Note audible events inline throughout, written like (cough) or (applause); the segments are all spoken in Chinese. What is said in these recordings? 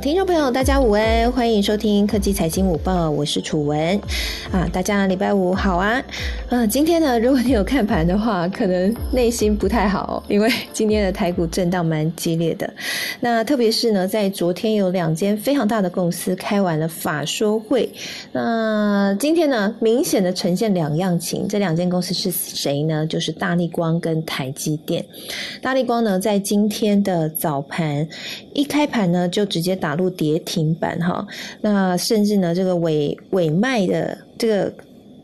听众朋友，大家午安，欢迎收听科技财经午报，我是楚文啊，大家礼拜五好啊，嗯，今天呢，如果你有看盘的话，可能内心不太好，因为今天的台股震荡蛮激烈的，那特别是呢，在昨天有两间非常大的公司开完了法说会，那今天呢，明显的呈现两样情，这两间公司是谁呢？就是大力光跟台积电，大力光呢，在今天的早盘一开盘呢，就直接打。打入跌停板哈，那甚至呢，这个尾尾卖的这个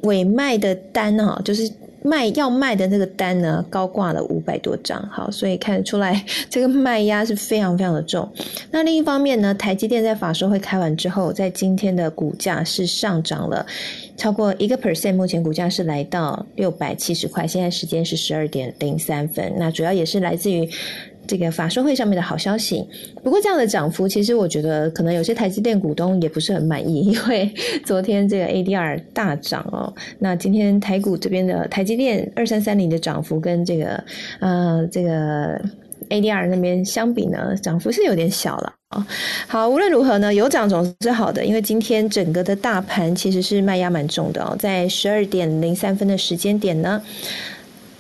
尾卖的单哈，就是卖要卖的那个单呢，高挂了五百多张，好，所以看得出来这个卖压是非常非常的重。那另一方面呢，台积电在法说会开完之后，在今天的股价是上涨了超过一个 percent，目前股价是来到六百七十块，现在时间是十二点零三分，那主要也是来自于。这个法说会上面的好消息，不过这样的涨幅，其实我觉得可能有些台积电股东也不是很满意，因为昨天这个 ADR 大涨哦，那今天台股这边的台积电二三三零的涨幅跟这个呃这个 ADR 那边相比呢，涨幅是有点小了啊。好，无论如何呢，有涨总是好的，因为今天整个的大盘其实是卖压蛮重的哦，在十二点零三分的时间点呢。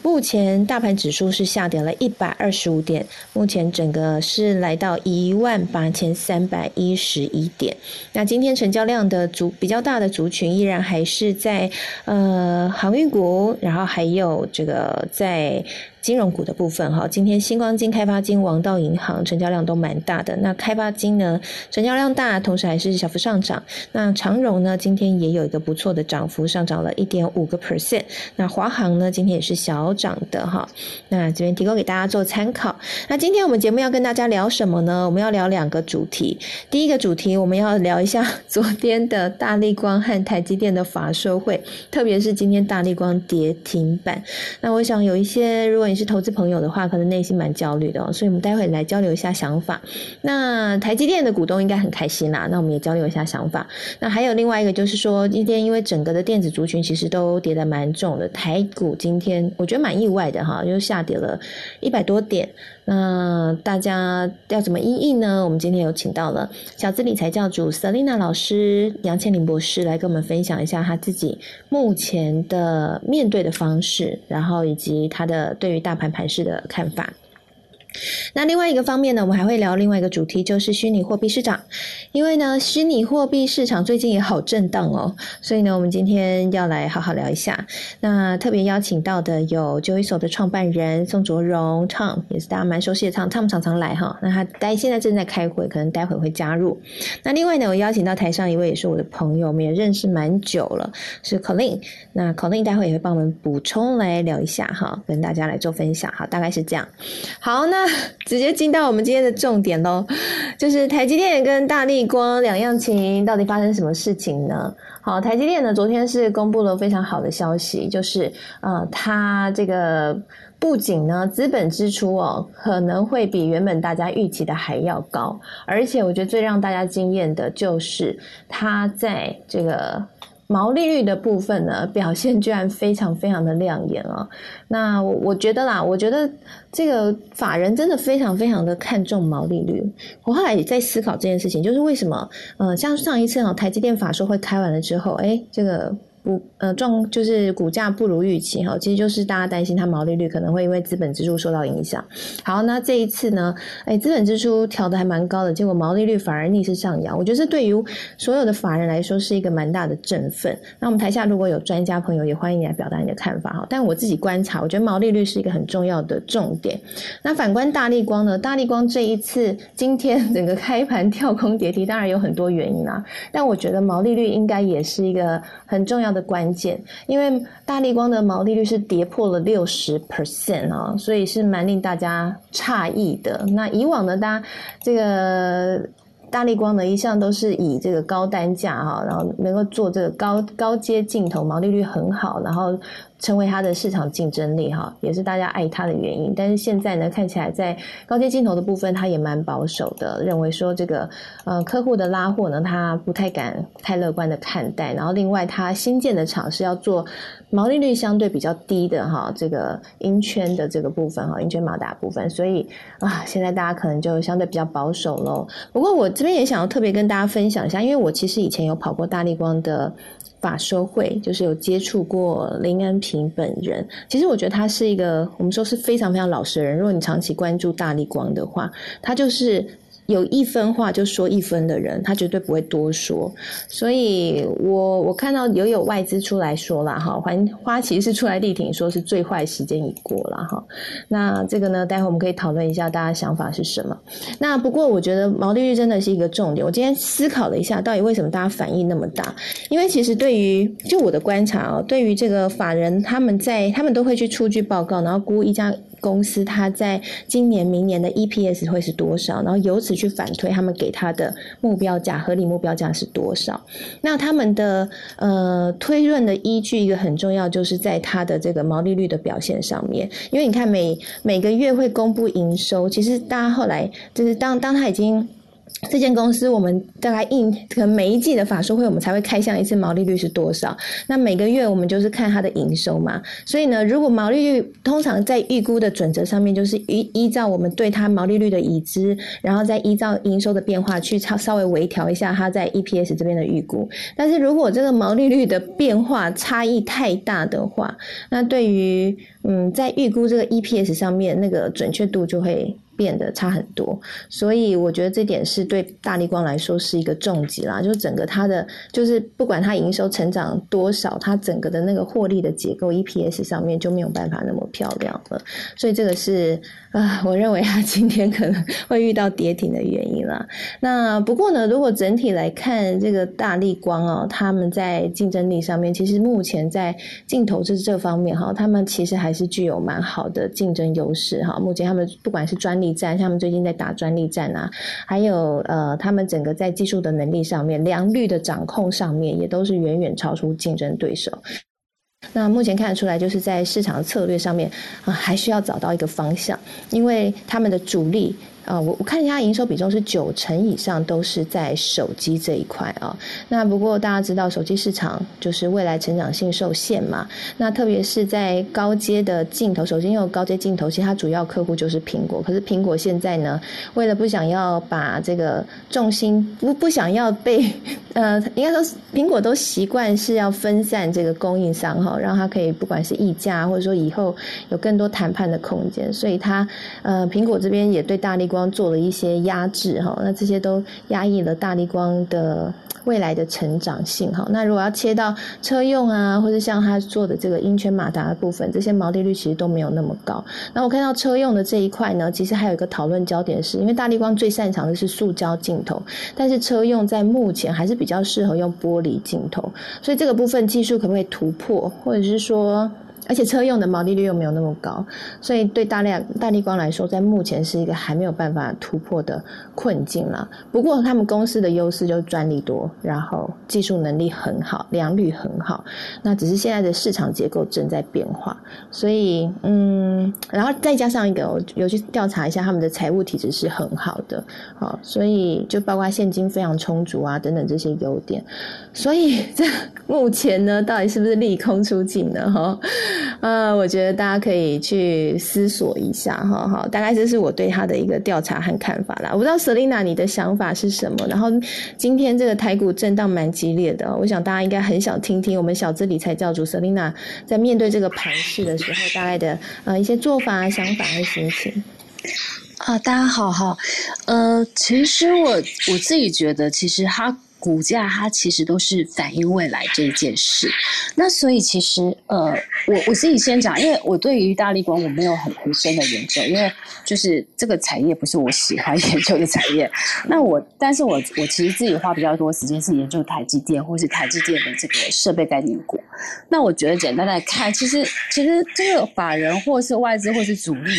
目前大盘指数是下跌了一百二十五点，目前整个是来到一万八千三百一十一点。那今天成交量的族比较大的族群依然还是在呃航运股，然后还有这个在。金融股的部分哈，今天星光金、开发金、王道银行成交量都蛮大的。那开发金呢，成交量大，同时还是小幅上涨。那长荣呢，今天也有一个不错的涨幅，上涨了一点五个 percent。那华航呢，今天也是小涨的哈。那这边提供给大家做参考。那今天我们节目要跟大家聊什么呢？我们要聊两个主题。第一个主题，我们要聊一下 (laughs) 昨天的大力光和台积电的法说会，特别是今天大力光跌停板。那我想有一些如果你是投资朋友的话，可能内心蛮焦虑的，所以我们待会来交流一下想法。那台积电的股东应该很开心啦，那我们也交流一下想法。那还有另外一个就是说，今天因为整个的电子族群其实都跌得蛮重的，台股今天我觉得蛮意外的哈，又下跌了一百多点。那大家要怎么应应呢？我们今天有请到了小资理财教主 Selina 老师、杨倩林博士来跟我们分享一下他自己目前的面对的方式，然后以及他的对于大盘盘势的看法。那另外一个方面呢，我们还会聊另外一个主题，就是虚拟货币市场。因为呢，虚拟货币市场最近也好震荡哦，所以呢，我们今天要来好好聊一下。那特别邀请到的有九一手的创办人宋卓荣 Tom，也是大家蛮熟悉的 Tom，Tom 常常来哈。那他待现在正在开会，可能待会会加入。那另外呢，我邀请到台上一位也是我的朋友，我们也认识蛮久了，是 Colin。那 Colin 待会也会帮我们补充来聊一下哈，跟大家来做分享。好，大概是这样。好，那。(laughs) 直接进到我们今天的重点喽，就是台积电跟大力光两样情，到底发生什么事情呢？好，台积电呢，昨天是公布了非常好的消息，就是呃，它这个不仅呢资本支出哦，可能会比原本大家预期的还要高，而且我觉得最让大家惊艳的就是它在这个。毛利率的部分呢，(laughs) 表现居然非常非常的亮眼啊！那我我觉得啦，我觉得这个法人真的非常非常的看重毛利率。我后来也在思考这件事情，就是为什么，呃，像上一次啊，台积电法说会开完了之后，哎，这个。不，呃，状就是股价不如预期哈，其实就是大家担心它毛利率可能会因为资本支出受到影响。好，那这一次呢，哎，资本支出调的还蛮高的，结果毛利率反而逆势上扬。我觉得这对于所有的法人来说是一个蛮大的振奋。那我们台下如果有专家朋友，也欢迎你来表达你的看法哈。但我自己观察，我觉得毛利率是一个很重要的重点。那反观大力光呢？大力光这一次今天整个开盘跳空跌停，当然有很多原因啦。但我觉得毛利率应该也是一个很重要。的关键，因为大力光的毛利率是跌破了六十 percent 啊，所以是蛮令大家诧异的。那以往呢，大家这个大力光呢一向都是以这个高单价哈，然后能够做这个高高阶镜头，毛利率很好，然后。成为它的市场竞争力哈，也是大家爱它的原因。但是现在呢，看起来在高阶镜头的部分，它也蛮保守的，认为说这个呃客户的拉货呢，他不太敢太乐观的看待。然后另外，它新建的厂是要做毛利率相对比较低的哈，这个音圈的这个部分哈，音圈马达部分，所以啊，现在大家可能就相对比较保守喽。不过我这边也想要特别跟大家分享一下，因为我其实以前有跑过大力光的。法收会就是有接触过林安平本人，其实我觉得他是一个我们说是非常非常老实的人。如果你长期关注大力光的话，他就是。有一分话就说一分的人，他绝对不会多说。所以，我我看到有有外资出来说了哈，花花旗是出来力挺，说是最坏时间已过了哈。那这个呢，待会我们可以讨论一下，大家想法是什么？那不过我觉得毛利率真的是一个重点。我今天思考了一下，到底为什么大家反应那么大？因为其实对于就我的观察哦，对于这个法人，他们在他们都会去出具报告，然后估一家。公司它在今年、明年的 EPS 会是多少？然后由此去反推他们给他的目标价、合理目标价是多少？那他们的呃推论的依据一个很重要，就是在它的这个毛利率的表现上面。因为你看每每个月会公布营收，其实大家后来就是当当他已经。这间公司，我们大概一可能每一季的法说会，我们才会开箱一次毛利率是多少。那每个月我们就是看它的营收嘛。所以呢，如果毛利率通常在预估的准则上面，就是依依照我们对它毛利率的已知，然后再依照营收的变化去稍稍微微调一下它在 EPS 这边的预估。但是如果这个毛利率的变化差异太大的话，那对于嗯在预估这个 EPS 上面那个准确度就会。变得差很多，所以我觉得这点是对大力光来说是一个重击啦。就整个它的，就是不管它营收成长多少，它整个的那个获利的结构 EPS 上面就没有办法那么漂亮了。所以这个是啊，我认为它今天可能会遇到跌停的原因啦。那不过呢，如果整体来看这个大力光哦，他们在竞争力上面，其实目前在镜头这这方面哈，他们其实还是具有蛮好的竞争优势哈。目前他们不管是专利战，他们最近在打专利战啊，还有呃，他们整个在技术的能力上面、良率的掌控上面，也都是远远超出竞争对手。那目前看得出来，就是在市场策略上面啊，还需要找到一个方向，因为他们的主力。啊，我我看一下营收比重是九成以上都是在手机这一块啊。那不过大家知道，手机市场就是未来成长性受限嘛。那特别是在高阶的镜头，首先有高阶镜头，其实它主要客户就是苹果。可是苹果现在呢，为了不想要把这个重心不不想要被呃，应该说苹果都习惯是要分散这个供应商哈，让它可以不管是溢价或者说以后有更多谈判的空间。所以它呃，苹果这边也对大力。光做了一些压制哈，那这些都压抑了大力光的未来的成长性哈。那如果要切到车用啊，或者像他做的这个音圈马达的部分，这些毛利率其实都没有那么高。那我看到车用的这一块呢，其实还有一个讨论焦点，是因为大力光最擅长的是塑胶镜头，但是车用在目前还是比较适合用玻璃镜头，所以这个部分技术可不可以突破，或者是说？而且车用的毛利率又没有那么高，所以对大量大力光来说，在目前是一个还没有办法突破的困境了。不过他们公司的优势就是专利多，然后技术能力很好，良率很好。那只是现在的市场结构正在变化，所以嗯，然后再加上一个，我有去调查一下他们的财务体质是很好的，好，所以就包括现金非常充足啊等等这些优点。所以这目前呢，到底是不是利空出尽呢？哈？呃，我觉得大家可以去思索一下，哈，好，大概这是我对他的一个调查和看法啦。我不知道 Selina 你的想法是什么。然后今天这个台股震荡蛮激烈的，我想大家应该很想听听我们小资理财教主 Selina 在面对这个盘势的时候，大概的呃一些做法、想法和心情。啊，大家好，好，呃，其实我我自己觉得，其实他。股价它其实都是反映未来这一件事，那所以其实呃，我我自己先讲，因为我对于大力光我没有很很深的研究，因为就是这个产业不是我喜欢研究的产业。(laughs) 那我，但是我我其实自己花比较多时间是研究台积电或是台积电的这个设备概念股。那我觉得简单来看，其实其实这个法人或是外资或是主力。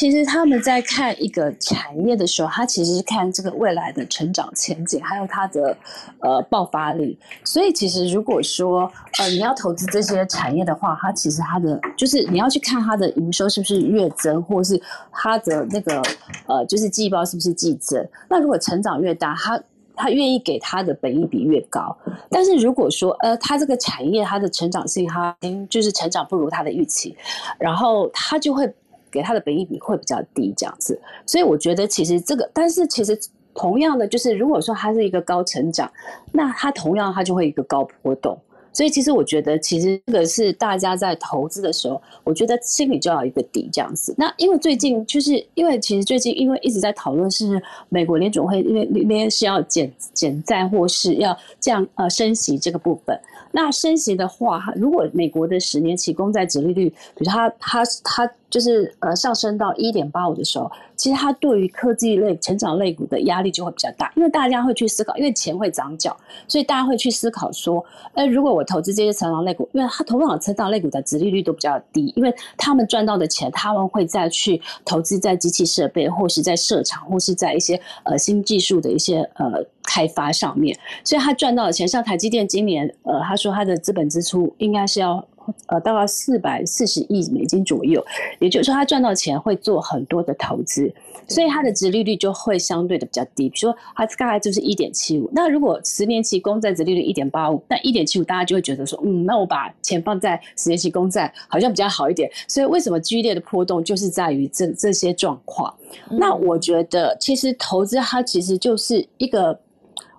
其实他们在看一个产业的时候，他其实是看这个未来的成长前景，还有它的呃爆发力。所以其实如果说呃你要投资这些产业的话，它其实它的就是你要去看它的营收是不是月增，或是它的那个呃就是季报是不是季增。那如果成长越大，它他愿意给他的本益比越高，但是如果说呃，他这个产业它的成长性，它就是成长不如他的预期，然后他就会给他的本益比会比较低这样子。所以我觉得其实这个，但是其实同样的就是，如果说它是一个高成长，那它同样它就会一个高波动。所以其实我觉得，其实这个是大家在投资的时候，我觉得心里就要一个底这样子。那因为最近就是因为其实最近因为一直在讨论是美国联总会因为那边是要减减债或是要降呃升息这个部分。那升息的话，如果美国的十年期公债殖利率，比如它它它就是呃上升到一点八五的时候，其实它对于科技类成长类股的压力就会比较大，因为大家会去思考，因为钱会涨脚，所以大家会去思考说，呃，如果我投资这些成长类股，因为它同样成长类股的殖利率都比较低，因为他们赚到的钱，他们会再去投资在机器设备，或是在设厂，或是在一些呃新技术的一些呃。开发上面，所以他赚到的钱，像台积电今年，呃，他说他的资本支出应该是要，呃，大概四百四十亿美金左右，也就是说他赚到钱会做很多的投资，所以他的殖利率就会相对的比较低，比如说他大概就是一点七五，那如果十年期公债殖利率一点八五，那一点七五大家就会觉得说，嗯，那我把钱放在十年期公债好像比较好一点，所以为什么剧烈的波动就是在于这这些状况？那我觉得其实投资它其实就是一个。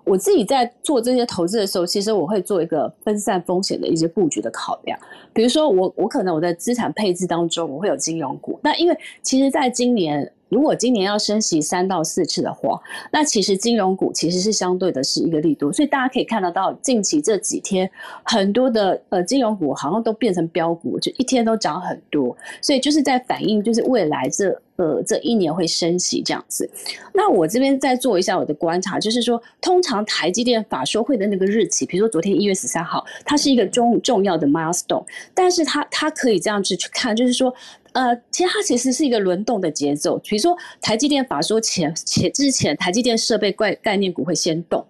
我自己在做这些投资的时候，其实我会做一个分散风险的一些布局的考量。比如说，我我可能我在资产配置当中，我会有金融股。那因为其实在今年，如果今年要升息三到四次的话，那其实金融股其实是相对的是一个力度。所以大家可以看得到，近期这几天很多的呃金融股好像都变成标股，就一天都涨很多。所以就是在反映，就是未来这。呃，这一年会升息这样子。那我这边再做一下我的观察，就是说，通常台积电法说会的那个日期，比如说昨天一月十三号，它是一个重重要的 milestone，但是它它可以这样子去看，就是说，呃，其实它其实是一个轮动的节奏。比如说台积电法说前前之前，台积电设备概概念股会先动，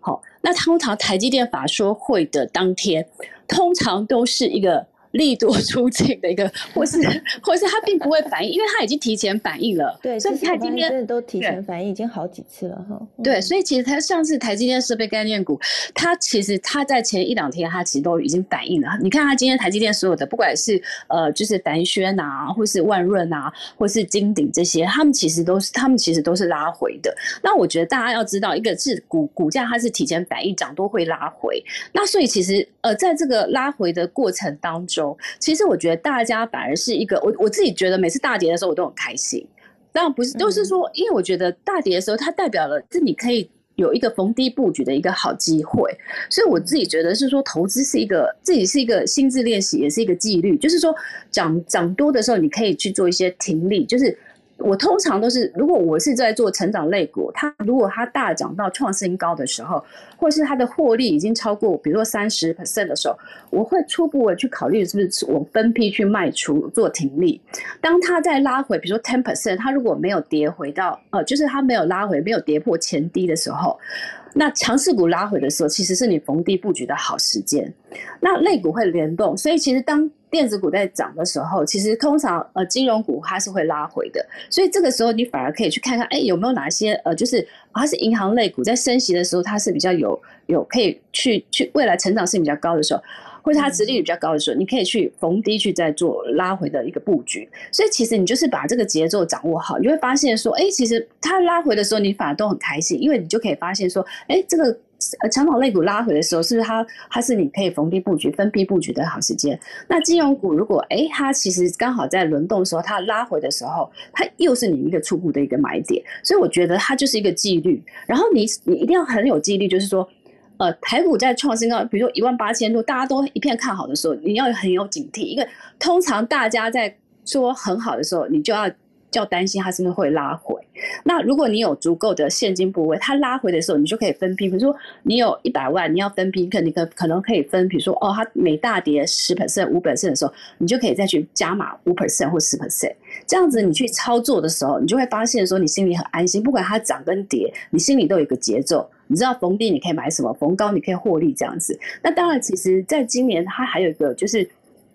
好，那通常台积电法说会的当天，通常都是一个。利多出尽的一个，(laughs) 或是或是他并不会反应，因为他已经提前反应了。对，所以他今天都提前反应，已经好几次了哈。对，所以其实它像是台积电设备概念股，它其实它在前一两天它其实都已经反应了。你看它今天台积电所有的，不管是呃就是凡轩啊，或是万润啊，或是金鼎这些，他们其实都是他们其实都是拉回的。那我觉得大家要知道，一个是股股价它是提前反应涨多会拉回，那所以其实呃在这个拉回的过程当中。其实我觉得大家反而是一个，我我自己觉得每次大跌的时候我都很开心。当然不是，就是说，因为我觉得大跌的时候它代表了是你可以有一个逢低布局的一个好机会。所以我自己觉得是说，投资是一个自己是一个心智练习，也是一个纪律。就是说，涨涨多的时候你可以去做一些停利，就是。我通常都是，如果我是在做成长类股，它如果它大涨到创新高的时候，或是它的获利已经超过，比如说三十 percent 的时候，我会初步的去考虑是不是我分批去卖出做停利。当它再拉回，比如说 ten percent，它如果没有跌回到，呃，就是它没有拉回，没有跌破前低的时候。那强势股拉回的时候，其实是你逢低布局的好时间。那类股会联动，所以其实当电子股在涨的时候，其实通常呃金融股它是会拉回的。所以这个时候你反而可以去看看，哎，有没有哪些呃，就是它是银行类股在升息的时候，它是比较有有可以去去未来成长性比较高的时候。或者它殖利率比较高的时候，你可以去逢低去再做拉回的一个布局。所以其实你就是把这个节奏掌握好，你会发现说，哎，其实它拉回的时候，你反而都很开心，因为你就可以发现说，哎，这个呃长跑类股拉回的时候，是不是它它是你可以逢低布局、分批布局的好时间？那金融股如果哎它其实刚好在轮动的时候，它拉回的时候，它又是你一个初步的一个买点。所以我觉得它就是一个纪律。然后你你一定要很有纪律，就是说。呃，台股在创新高，比如说一万八千多，大家都一片看好的时候，你要很有警惕。因为通常大家在说很好的时候，你就要较担心它是不是会拉回。那如果你有足够的现金部位，它拉回的时候，你就可以分批。比如说你有一百万，你要分批，可你可可能可以分，比如说哦，它每大跌十 percent、五 percent 的时候，你就可以再去加码五 percent 或十 percent。这样子你去操作的时候，你就会发现说你心里很安心，不管它涨跟跌，你心里都有一个节奏。你知道逢低你可以买什么，逢高你可以获利这样子。那当然，其实在今年它还有一个就是。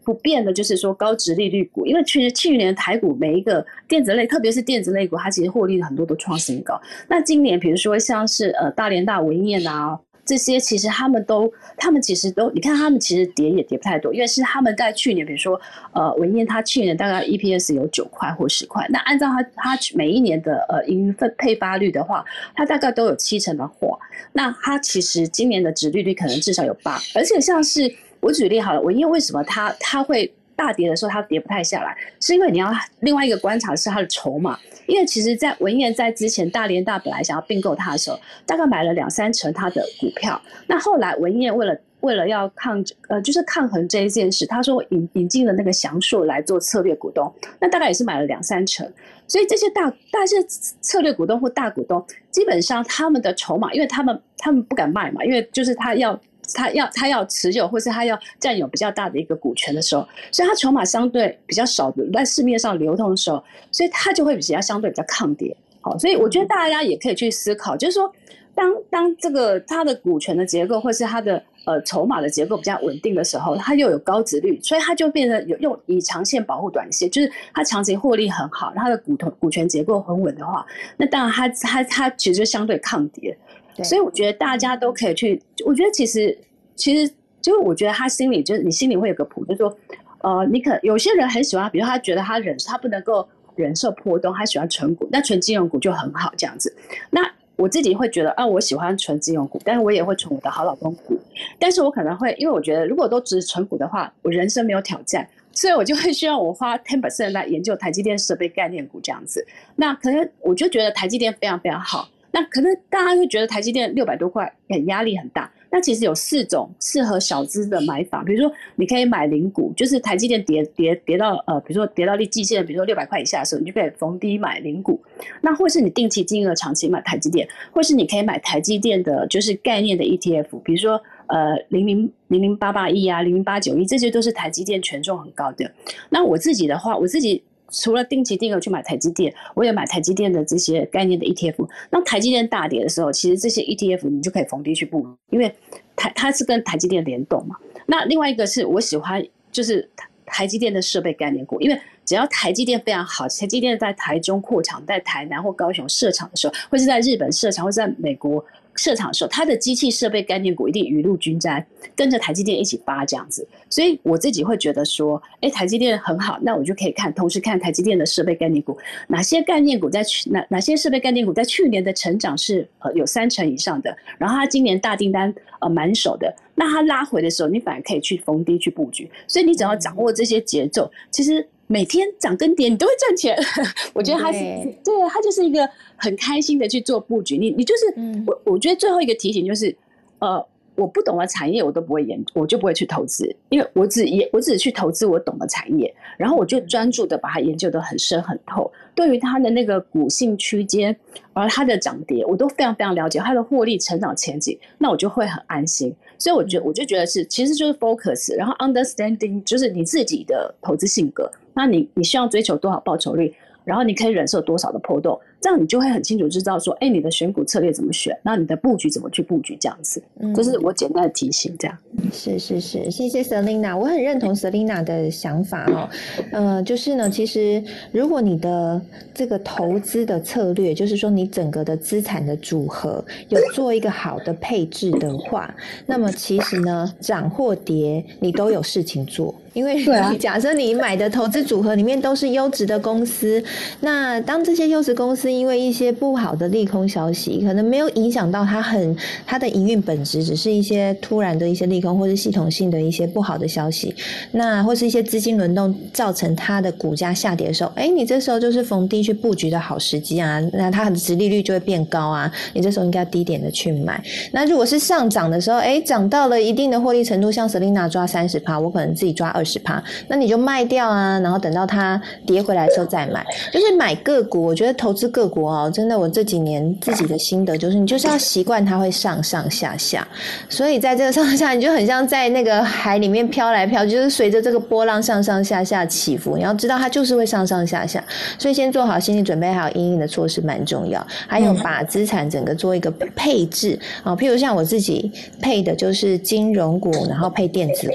不变的就是说高值利率股，因为其实去年台股每一个电子类，特别是电子类股，它其实获利很多都创新高。那今年比如说像是呃大连大文彦啊这些，其实他们都他们其实都，你看他们其实跌也跌不太多，因为是他们在去年，比如说呃文彦，它去年大概 EPS 有九块或十块，那按照它它每一年的呃盈分配发率的话，它大概都有七成的货，那它其实今年的值利率可能至少有八，而且像是。我举例好了，文彦为什么它它会大跌的时候它跌不太下来？是因为你要另外一个观察是它的筹码，因为其实，在文彦在之前大连大本来想要并购它的时候，大概买了两三成它的股票。那后来文彦为了为了要抗呃就是抗衡这一件事，他说引引进了那个祥硕来做策略股东，那大概也是买了两三成。所以这些大大些策略股东或大股东，基本上他们的筹码，因为他们他们不敢卖嘛，因为就是他要。他要他要持有，或是他要占有比较大的一个股权的时候，所以他筹码相对比较少的，在市面上流通的时候，所以他就会比较相对比较抗跌。好，所以我觉得大家也可以去思考，就是说，当当这个他的股权的结构，或是他的呃筹码的结构比较稳定的时候，他又有高值率，所以他就变得有用以长线保护短线，就是他长期获利很好，他的股头股权结构很稳的话，那当然他他他其实相对抗跌。所以我觉得大家都可以去，我觉得其实其实就我觉得他心里就是你心里会有个谱，就是说，呃，你可有些人很喜欢，比如他觉得他忍他不能够忍受波动，他喜欢纯股，那纯金融股就很好这样子。那我自己会觉得啊，我喜欢纯金融股，但是我也会存我的好老公股，但是我可能会因为我觉得如果都只是纯股的话，我人生没有挑战，所以我就会需要我花 ten percent 来研究台积电设备概念股这样子。那可能我就觉得台积电非常非常好。那可能大家会觉得台积电六百多块很压力很大。那其实有四种适合小资的买法，比如说你可以买零股，就是台积电跌跌跌到呃，比如说跌到立季线，比如说六百块以下的时候，你就可以逢低买零股。那或是你定期金额长期买台积电，或是你可以买台积电的就是概念的 ETF，比如说呃零零零零八八一啊，零零八九一，这些都是台积电权重很高的。那我自己的话，我自己。除了定期定额去买台积电，我也买台积电的这些概念的 ETF。那台积电大跌的时候，其实这些 ETF 你就可以逢低去布，因为台它是跟台积电联动嘛。那另外一个是我喜欢就是台积电的设备概念股，因为只要台积电非常好，台积电在台中扩厂，在台南或高雄设厂的时候，或是在日本设厂，或是在美国。设厂的时候，它的机器设备概念股一定雨露均沾，跟着台积电一起发这样子。所以我自己会觉得说，哎，台积电很好，那我就可以看，同时看台积电的设备概念股，哪些概念股在去哪哪些设备概念股在去年的成长是呃有三成以上的，然后它今年大订单呃满手的，那它拉回的时候，你反而可以去逢低去布局。所以你只要掌握这些节奏，其实。每天涨跟跌，你都会赚钱。(laughs) 我觉得他是，对他就是一个很开心的去做布局。你你就是我，我觉得最后一个提醒就是，呃，我不懂的产业我都不会研，我就不会去投资，因为我只研，我只去投资我懂的产业，然后我就专注的把它研究的很深很透。对于它的那个股性区间，而它的涨跌，我都非常非常了解它的获利成长前景，那我就会很安心。所以我觉得，我就觉得是，其实就是 focus，然后 understanding，就是你自己的投资性格。那你你需要追求多少报酬率？然后你可以忍受多少的波动？这样你就会很清楚知道说，哎，你的选股策略怎么选？那你的布局怎么去布局？这样子，就是我简单的提醒。这样是是是，谢谢 Selina，我很认同 Selina 的想法哦。呃，就是呢，其实如果你的这个投资的策略，就是说你整个的资产的组合有做一个好的配置的话，那么其实呢，涨或跌你都有事情做。因为假设你买的投资组合里面都是优质的公司，那当这些优质公司因为一些不好的利空消息，可能没有影响到它很它的营运本质，只是一些突然的一些利空或是系统性的一些不好的消息，那或是一些资金轮动造成它的股价下跌的时候，哎，你这时候就是逢低去布局的好时机啊，那它的殖利率就会变高啊，你这时候应该低点的去买。那如果是上涨的时候，哎，涨到了一定的获利程度，像 Selina 抓三十趴，我可能自己抓二十趴，那你就卖掉啊，然后等到它跌回来的时候再买，就是买个股。我觉得投资个股哦，真的，我这几年自己的心得就是，你就是要习惯它会上上下下，所以在这个上上下，你就很像在那个海里面飘来飘，就是随着这个波浪上上下下起伏。你要知道它就是会上上下下，所以先做好心理准备，还有应应的措施蛮重要。还有把资产整个做一个配置啊，譬如像我自己配的就是金融股，然后配电子股。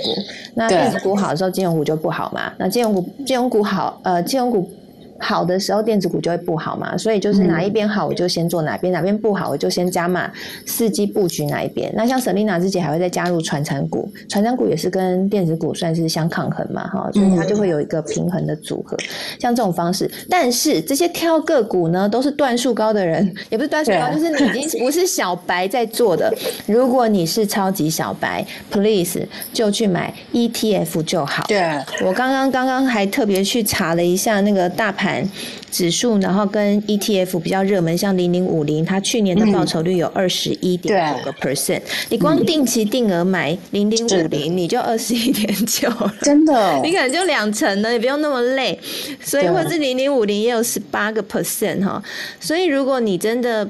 那电子股好的时候，金融股就不好嘛。那金融股，金融股好，呃，金融股。好的时候，电子股就会不好嘛，所以就是哪一边好，我就先做哪边；哪边不好，我就先加码，伺机布局哪一边。那像 Selina 自己还会再加入传产股，传产股也是跟电子股算是相抗衡嘛，哈，所以它就会有一个平衡的组合。像这种方式，但是这些挑个股呢，都是段数高的人，(laughs) 也不是段数高，就是你已经不是小白在做的。如果你是超级小白，Please 就去买 ETF 就好。对，我刚刚刚刚还特别去查了一下那个大盘。指数，然后跟 ETF 比较热门，像零零五零，它去年的报酬率有二十一点九个 percent。你光定期定额买零零五零，你就二十一点九，真的，你可能就两成了，也不用那么累。所以，或是零零五零也有十八个 percent 哈。所以，如果你真的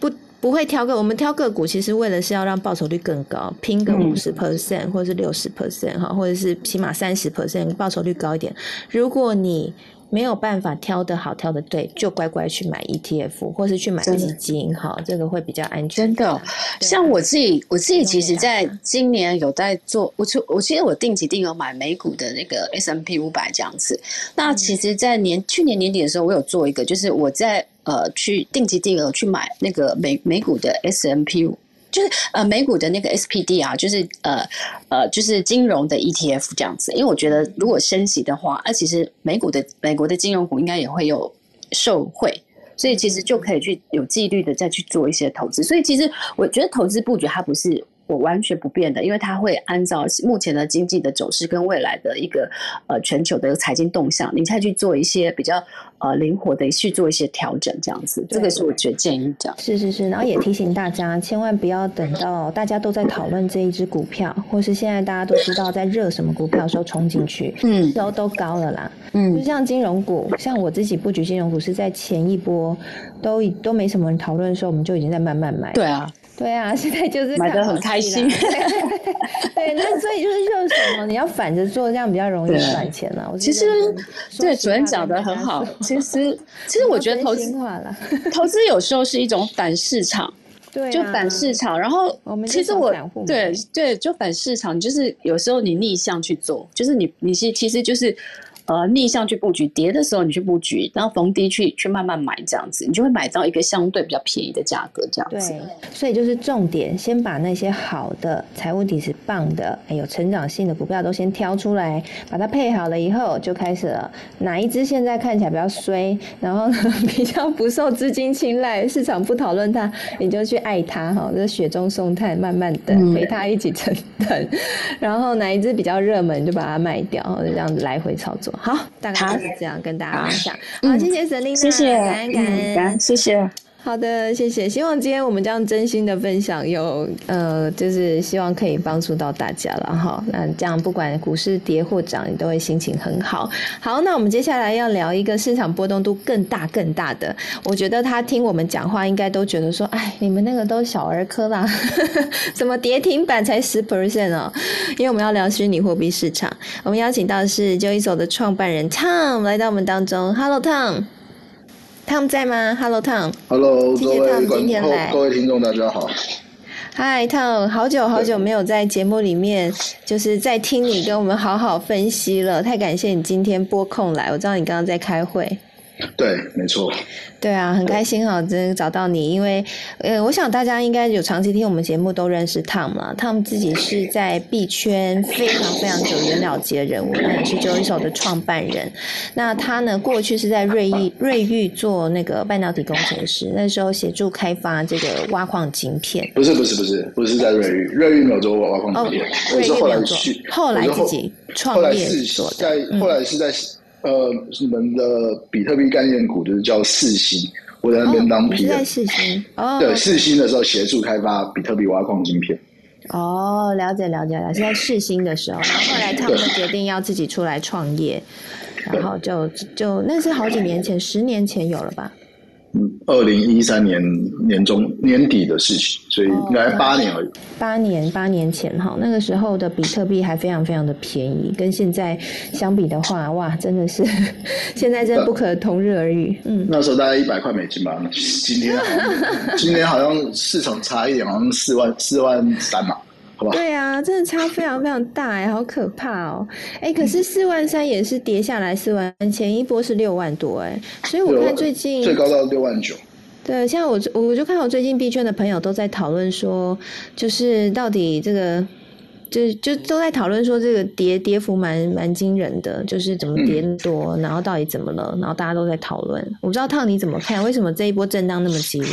不不会挑个，我们挑个股，其实为了是要让报酬率更高，拼个五十 percent 或者是六十 percent 哈，或者是起码三十 percent 报酬率高一点。如果你没有办法挑的好，挑的对，就乖乖去买 ETF，或是去买基金，哈，这个会比较安全。真的，像我自己，我自己其实在今年有在做，我就我记得我定期定额买美股的那个 S M P 五百这样子。那其实，在年去年年底的时候，我有做一个，就是我在呃去定期定额去买那个美美股的 S M P 五。就是呃美股的那个 SPD 啊，就是呃呃就是金融的 ETF 这样子，因为我觉得如果升息的话，啊其实美股的美国的金融股应该也会有受惠，所以其实就可以去有纪律的再去做一些投资。所以其实我觉得投资布局它不是。我完全不变的，因为它会按照目前的经济的走势跟未来的一个呃全球的财经动向，你再去做一些比较呃灵活的去做一些调整，这样子，这个是我觉得建议这样。是是是，然后也提醒大家，千万不要等到大家都在讨论这一只股票，或是现在大家都知道在热什么股票的时候冲进去，嗯，都都高了啦，嗯，就像金融股，像我自己布局金融股是在前一波都都没什么人讨论的时候，我们就已经在慢慢买。对啊。对啊，(laughs) 现在就是买的很开心。(laughs) 对，那所以就是热什么，你要反着做，这样比较容易赚钱啊。其实，对主任讲的很好。其实，其实我觉得投资 (laughs) 投资有时候是一种反市场，对，就反市场。然后，其实我对对，就反市场，就是有时候你逆向去做，就是你你是其实就是。呃，逆向去布局，跌的时候你去布局，然后逢低去去慢慢买，这样子，你就会买到一个相对比较便宜的价格，这样子。对，所以就是重点，先把那些好的、财务底子棒的、还有成长性的股票都先挑出来，把它配好了以后，就开始了。哪一只现在看起来比较衰，然后呢 (laughs) 比较不受资金青睐，市场不讨论它，你就去爱它哈，就雪中送炭，慢慢等，陪它一起成等。(laughs) 然后哪一只比较热门，就把它卖掉，就这样子来回操作。好，大概就是这样跟大家分享。好，谢谢沈丽娜，谢谢，感恩感恩，谢谢。好的，谢谢。希望今天我们这样真心的分享，有呃，就是希望可以帮助到大家了哈。那这样不管股市跌或涨，你都会心情很好。好，那我们接下来要聊一个市场波动度更大更大的。我觉得他听我们讲话，应该都觉得说，哎，你们那个都小儿科啦，(laughs) 怎么跌停板才十 percent 哦？因为我们要聊虚拟货币市场，我们邀请到的是交易所的创办人 Tom 来到我们当中。Hello，Tom Tom。在吗？Hello Tom。Hello，谢谢 Tom 今天来。各位听众大家好。Hi Tom，好久好久没有在节目里面，就是在听你 (laughs) 跟我们好好分析了，太感谢你今天拨空来。我知道你刚刚在开会。对，没错。对啊，很开心哈，真找到你，因为呃，我想大家应该有长期听我们节目都认识 Tom 了。Tom 自己是在币圈非常非常久元了结的人物，那也是九一手的创办人。那他呢，过去是在瑞玉瑞玉做那个半导体工程师，那时候协助开发这个挖矿晶片。不是不是不是不是在瑞玉，瑞玉没有做挖矿晶片，我是后来去，后来自己创业做的。在后来是在。呃，你们的比特币概念股就是叫四星，我在那边当 P 的。四星哦。对，四星的时候协助开发比特币挖矿晶片。哦，了解了解了，是在四星的时候，然后后来他们决定要自己出来创业，然后就就那是好几年前，十年前有了吧。二零一三年年中年底的事情，所以应该八年而已。八年，八年前哈，那个时候的比特币还非常非常的便宜，跟现在相比的话，哇，真的是 (laughs) 现在真不可同日而语。嗯，那时候大概一百块美金吧，今天今天好像市场差一点，好像四万四万三嘛。对啊，真的差非常非常大哎，好可怕哦！哎，可是四万三也是跌下来四万，前一波是六万多哎，所以我看最近最高到六万九。对，像我我就看我最近币圈的朋友都在讨论说，就是到底这个，就就都在讨论说这个跌跌幅蛮蛮惊人的，就是怎么跌多，然后到底怎么了，然后大家都在讨论。我不知道烫你怎么看，为什么这一波震荡那么激烈？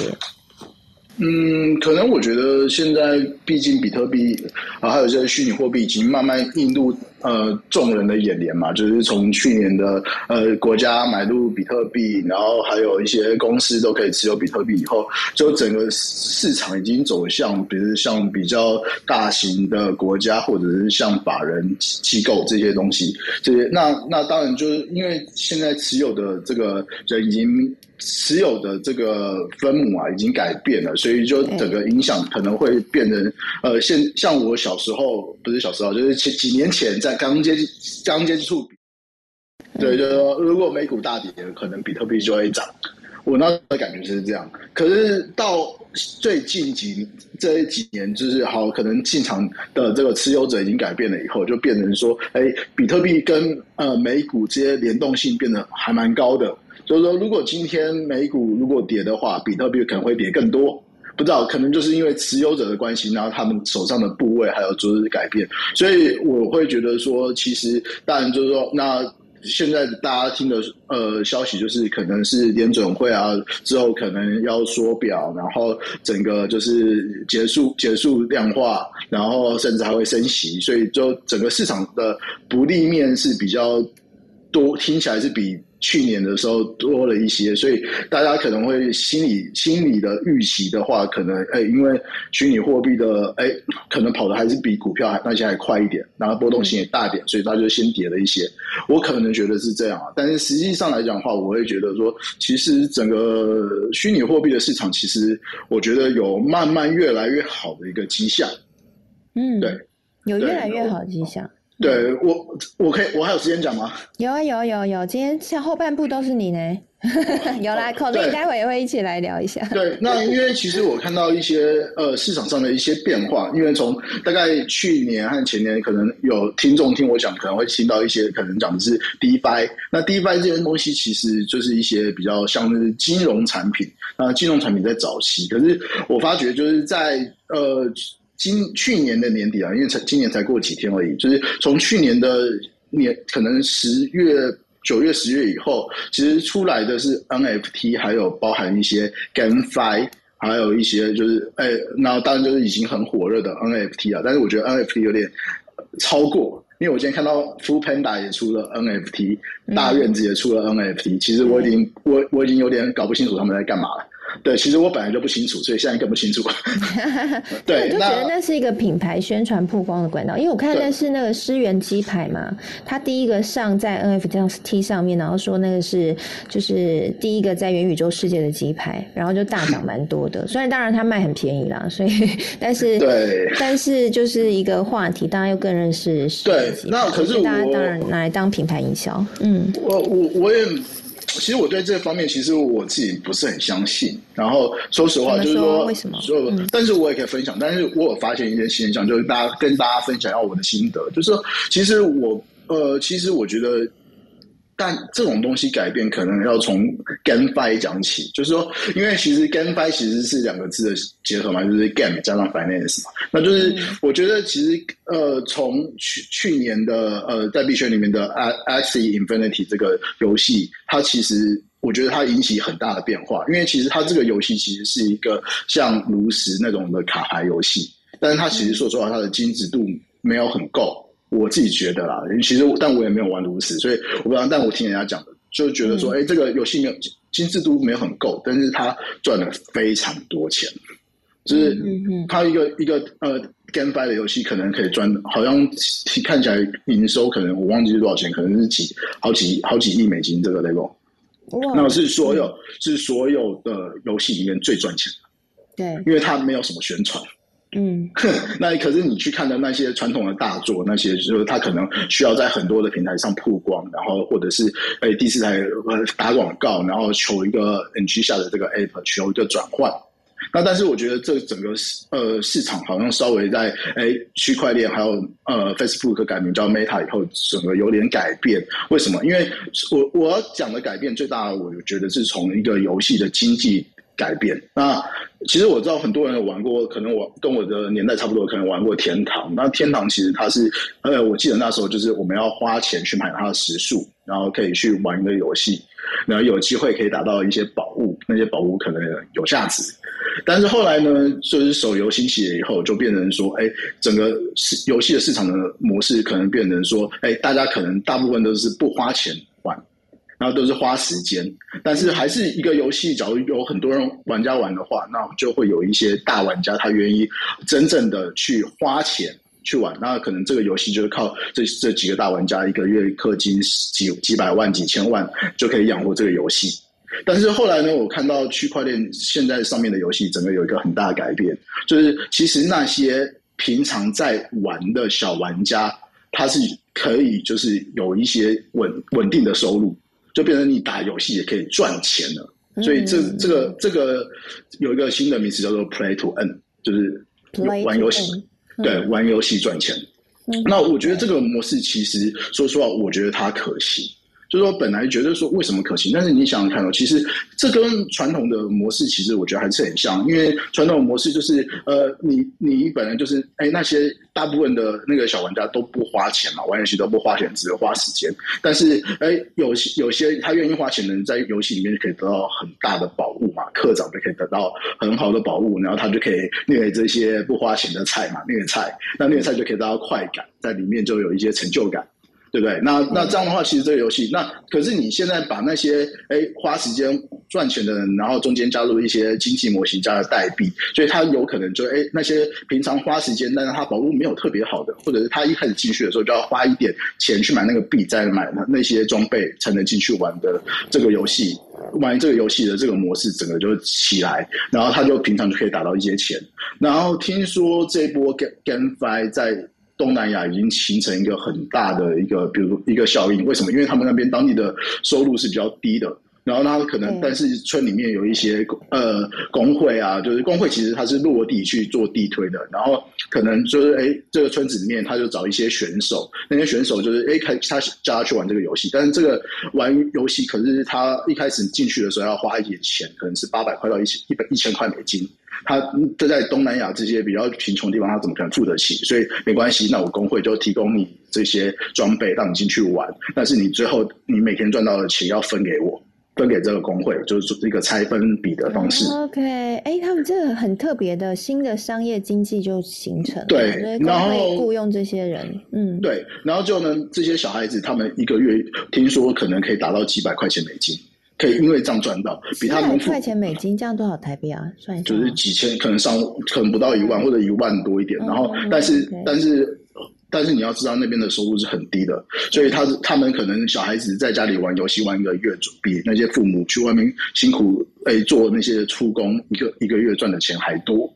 嗯，可能我觉得现在毕竟比特币啊，还有这些虚拟货币已经慢慢印度呃众人的眼帘嘛。就是从去年的呃国家买入比特币，然后还有一些公司都可以持有比特币以后，就整个市场已经走向，比如像比较大型的国家，或者是像法人机构这些东西，这些那那当然就是因为现在持有的这个人已经。持有的这个分母啊，已经改变了，所以就整个影响可能会变成呃，现像我小时候不是小时候，就是几几年前在刚接刚接触比，对，就是说如果美股大跌，可能比特币就会涨。我那的感觉是这样，可是到最近几这几年，就是好可能进场的这个持有者已经改变了以后，就变成说，哎，比特币跟呃美股这些联动性变得还蛮高的。所以说，如果今天美股如果跌的话，比特币可能会跌更多。不知道，可能就是因为持有者的关系，然后他们手上的部位还有就是改变。所以我会觉得说，其实当然就是说，那现在大家听的呃消息就是，可能是联准会啊之后可能要缩表，然后整个就是结束 (laughs) 结束量化，然后甚至还会升息。所以就整个市场的不利面是比较多，听起来是比。去年的时候多了一些，所以大家可能会心里心里的预期的话，可能哎，因为虚拟货币的哎，可能跑的还是比股票还那些还快一点，然后波动性也大一点，所以它就先跌了一些。我可能觉得是这样啊，但是实际上来讲的话，我会觉得说，其实整个虚拟货币的市场，其实我觉得有慢慢越来越好的一个迹象。嗯，对，有越来越好的迹象。对我，我可以，我还有时间讲吗？有啊，有有有，今天像后半部都是你呢。(laughs) 有啦，口令待会也会一起来聊一下。对，那因为其实我看到一些呃市场上的一些变化，因为从大概去年和前年，可能有听众听我讲，可能会听到一些可能讲的是 DeFi。那 DeFi 这些东西其实就是一些比较像是金融产品。那金融产品在早期，可是我发觉就是在呃。今去年的年底啊，因为才今年才过几天而已，就是从去年的年可能十月、九月、十月以后，其实出来的是 NFT，还有包含一些 GameFi，还有一些就是哎，那当然就是已经很火热的 NFT 啊。但是我觉得 NFT 有点超过，因为我今天看到 Full Panda 也出了 NFT，大院子也出了 NFT，其实我已经我我已经有点搞不清楚他们在干嘛了。(laughs) 对，其实我本来就不清楚，所以现在更不清楚。(laughs) 对，我就觉得那是一个品牌宣传曝光的管道，因为我看那是那个思源鸡排嘛，它第一个上在 NFT 上面，然后说那个是就是第一个在元宇宙世界的鸡排，然后就大 (laughs) 涨蛮多的。虽然当然它卖很便宜啦，所以但是对，但是就是一个话题，大家又更认识。对，那可是大家当然拿来当品牌营销。嗯，我我我也。其实我对这方面，其实我自己不是很相信。然后说实话，就是说，为什么？但是我也可以分享。但是我有发现一件现象，就是大家跟大家分享一下我的心得，就是说，其实我呃，其实我觉得。但这种东西改变可能要从 GameFi 讲起，就是说，因为其实 GameFi 其实是两个字的结合嘛，就是 Game 加上 Finance 嘛。那就是我觉得其实呃，从去去年的呃在币圈里面的 Axie Infinity 这个游戏，它其实我觉得它引起很大的变化，因为其实它这个游戏其实是一个像炉石那种的卡牌游戏，但是它其实说实话，它的精致度没有很够。我自己觉得啦，其实但我也没有玩炉石，所以我不知道。但我听人家讲的，就觉得说，哎，这个游戏没有精致度没有很够，但是他赚了非常多钱，就是他一个一个呃 GameFi 的游戏可能可以赚，好像看起来营收可能我忘记是多少钱，可能是几好几好几亿美金这个 level，那是所有是所有的游戏里面最赚钱的，对，因为它没有什么宣传。嗯，(laughs) 那可是你去看的那些传统的大作，那些就是他可能需要在很多的平台上曝光，然后或者是哎第四台呃打广告，然后求一个 NG 下的这个 App 求一个转换。那但是我觉得这整个市呃市场好像稍微在哎区块链还有呃 Facebook 改名叫 Meta 以后，整个有点改变。为什么？因为我我要讲的改变最大的，我觉得是从一个游戏的经济。改变那其实我知道很多人有玩过，可能我跟我的年代差不多，可能玩过天堂。那天堂其实它是呃，我记得那时候就是我们要花钱去买它的时速，然后可以去玩一个游戏，然后有机会可以达到一些宝物，那些宝物可能有价值。但是后来呢，就是手游兴起了以后，就变成说，哎，整个市游戏的市场的模式可能变成说，哎，大家可能大部分都是不花钱。然后都是花时间，但是还是一个游戏。假如有很多人玩家玩的话，那就会有一些大玩家，他愿意真正的去花钱去玩。那可能这个游戏就是靠这这几个大玩家一个月氪金几几百万、几千万就可以养活这个游戏。但是后来呢，我看到区块链现在上面的游戏，整个有一个很大的改变，就是其实那些平常在玩的小玩家，他是可以就是有一些稳稳定的收入。就变成你打游戏也可以赚钱了，所以这这个这个有一个新的名词叫做 Play to Earn，就是玩游戏，对，玩游戏赚钱。那我觉得这个模式其实说实话，我觉得它可行。就是说，本来觉得说为什么可行，但是你想想看哦，其实这跟传统的模式其实我觉得还是很像，因为传统模式就是呃，你你本来就是哎，那些大部分的那个小玩家都不花钱嘛，玩游戏都不花钱，只花时间。但是哎，有些有些他愿意花钱的人，在游戏里面就可以得到很大的宝物嘛，课长就可以得到很好的宝物，然后他就可以虐这些不花钱的菜嘛，虐菜，那虐菜就可以得到快感，在里面就有一些成就感。对不对？那那这样的话，其实这个游戏，那可是你现在把那些哎花时间赚钱的人，然后中间加入一些经济模型加了代币，所以他有可能就哎那些平常花时间，但是他保护没有特别好的，或者是他一开始进去的时候就要花一点钱去买那个币，再买那些装备才能进去玩的这个游戏，玩这个游戏的这个模式整个就起来，然后他就平常就可以打到一些钱。然后听说这波 GameFi 在。东南亚已经形成一个很大的一个，比如一个效应。为什么？因为他们那边当地的收入是比较低的。然后他可能，但是村里面有一些呃工会啊，就是工会其实他是落地去做地推的。然后可能就是哎，这个村子里面他就找一些选手，那些选手就是哎，开他叫他去玩这个游戏。但是这个玩游戏，可是他一开始进去的时候要花一点钱，可能是八百块到一千一百一千块美金。他这在东南亚这些比较贫穷的地方，他怎么可能付得起？所以没关系，那我工会就提供你这些装备，让你进去玩。但是你最后你每天赚到的钱要分给我。分给这个工会，就是一个拆分比的方式。OK，哎，他们这个很特别的新的商业经济就形成。对，然后雇佣这些人，嗯，对，然后就呢，这些小孩子他们一个月听说可能可以达到几百块钱美金，可以因为这样赚到比他们块钱美金这样多少台币啊？算一下，就是几千，可能上可能不到一万或者一万多一点。然后，但是但是。但是你要知道那边的收入是很低的，所以他他们可能小孩子在家里玩游戏玩一个月，比那些父母去外面辛苦诶做那些出工一个一个月赚的钱还多。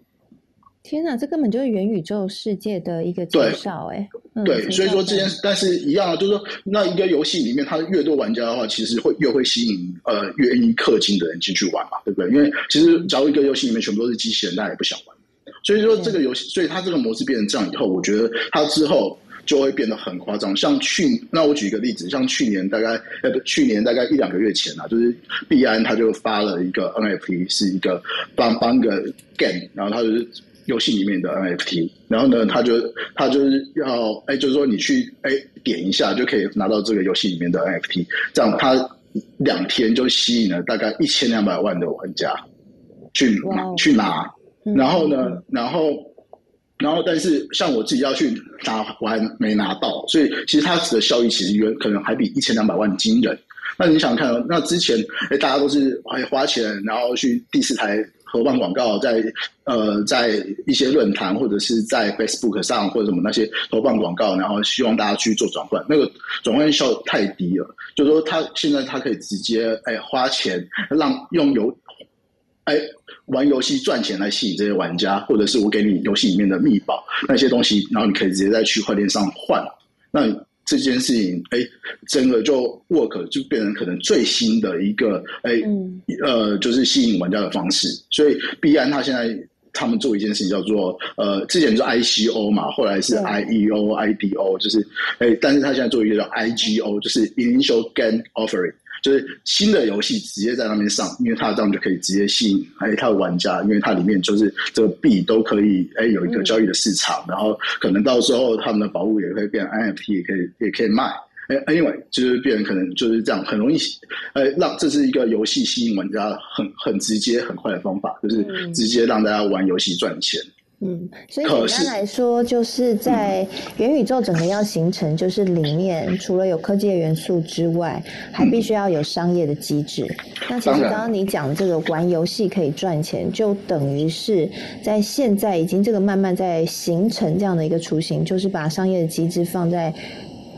天哪，这根本就是元宇宙世界的一个介绍哎。对，所以说这件事，但是一样啊，就是说那一个游戏里面，它越多玩家的话，其实会越会吸引呃愿意氪金的人进去玩嘛，对不对？因为其实假如一个游戏里面全部都是机器人，大家也不想玩。所以说这个游戏，所以它这个模式变成这样以后，我觉得它之后就会变得很夸张。像去，那我举一个例子，像去年大概呃，去年大概一两个月前啊，就是币安他就发了一个 NFT，是一个帮帮个 game，然后他就是游戏里面的 NFT，然后呢，他就他就是要哎，就是说你去哎点一下就可以拿到这个游戏里面的 NFT，这样他两天就吸引了大概一千两百万的玩家去拿去拿，然后呢，然后。然后，但是像我自己要去拿，我还没拿到，所以其实它的效益其实远可能还比一千两百万惊人。那你想看，那之前哎，大家都是还花钱，然后去第四台合办广告，在呃，在一些论坛或者是在 Facebook 上或者什么那些投放广告，然后希望大家去做转换，那个转换效太低了。就是说，他现在他可以直接哎花钱让用有哎。玩游戏赚钱来吸引这些玩家，或者是我给你游戏里面的密宝那些东西，然后你可以直接在区块链上换。那这件事情，哎，整个就 work 就变成可能最新的一个，哎，呃，就是吸引玩家的方式。所以币安它现在他们做一件事情叫做，呃，之前是 ICO 嘛，后来是 IEO、IDO，就是哎，但是他现在做一个叫 IGO，就是 Initial Gain Offering。就是新的游戏直接在那边上，因为它这样就可以直接吸引哎它的玩家，因为它里面就是这个币都可以哎有一个交易的市场，然后可能到时候他们的宝物也会变 NFT，也可以也可以卖。哎，anyway，就是变成可能就是这样，很容易呃让这是一个游戏吸引玩家很很直接很快的方法，就是直接让大家玩游戏赚钱。嗯，所以简单来说，就是在元宇宙整个要形成，就是里面除了有科技的元素之外，还必须要有商业的机制。那其实刚刚你讲的这个玩游戏可以赚钱，就等于是在现在已经这个慢慢在形成这样的一个雏形，就是把商业的机制放在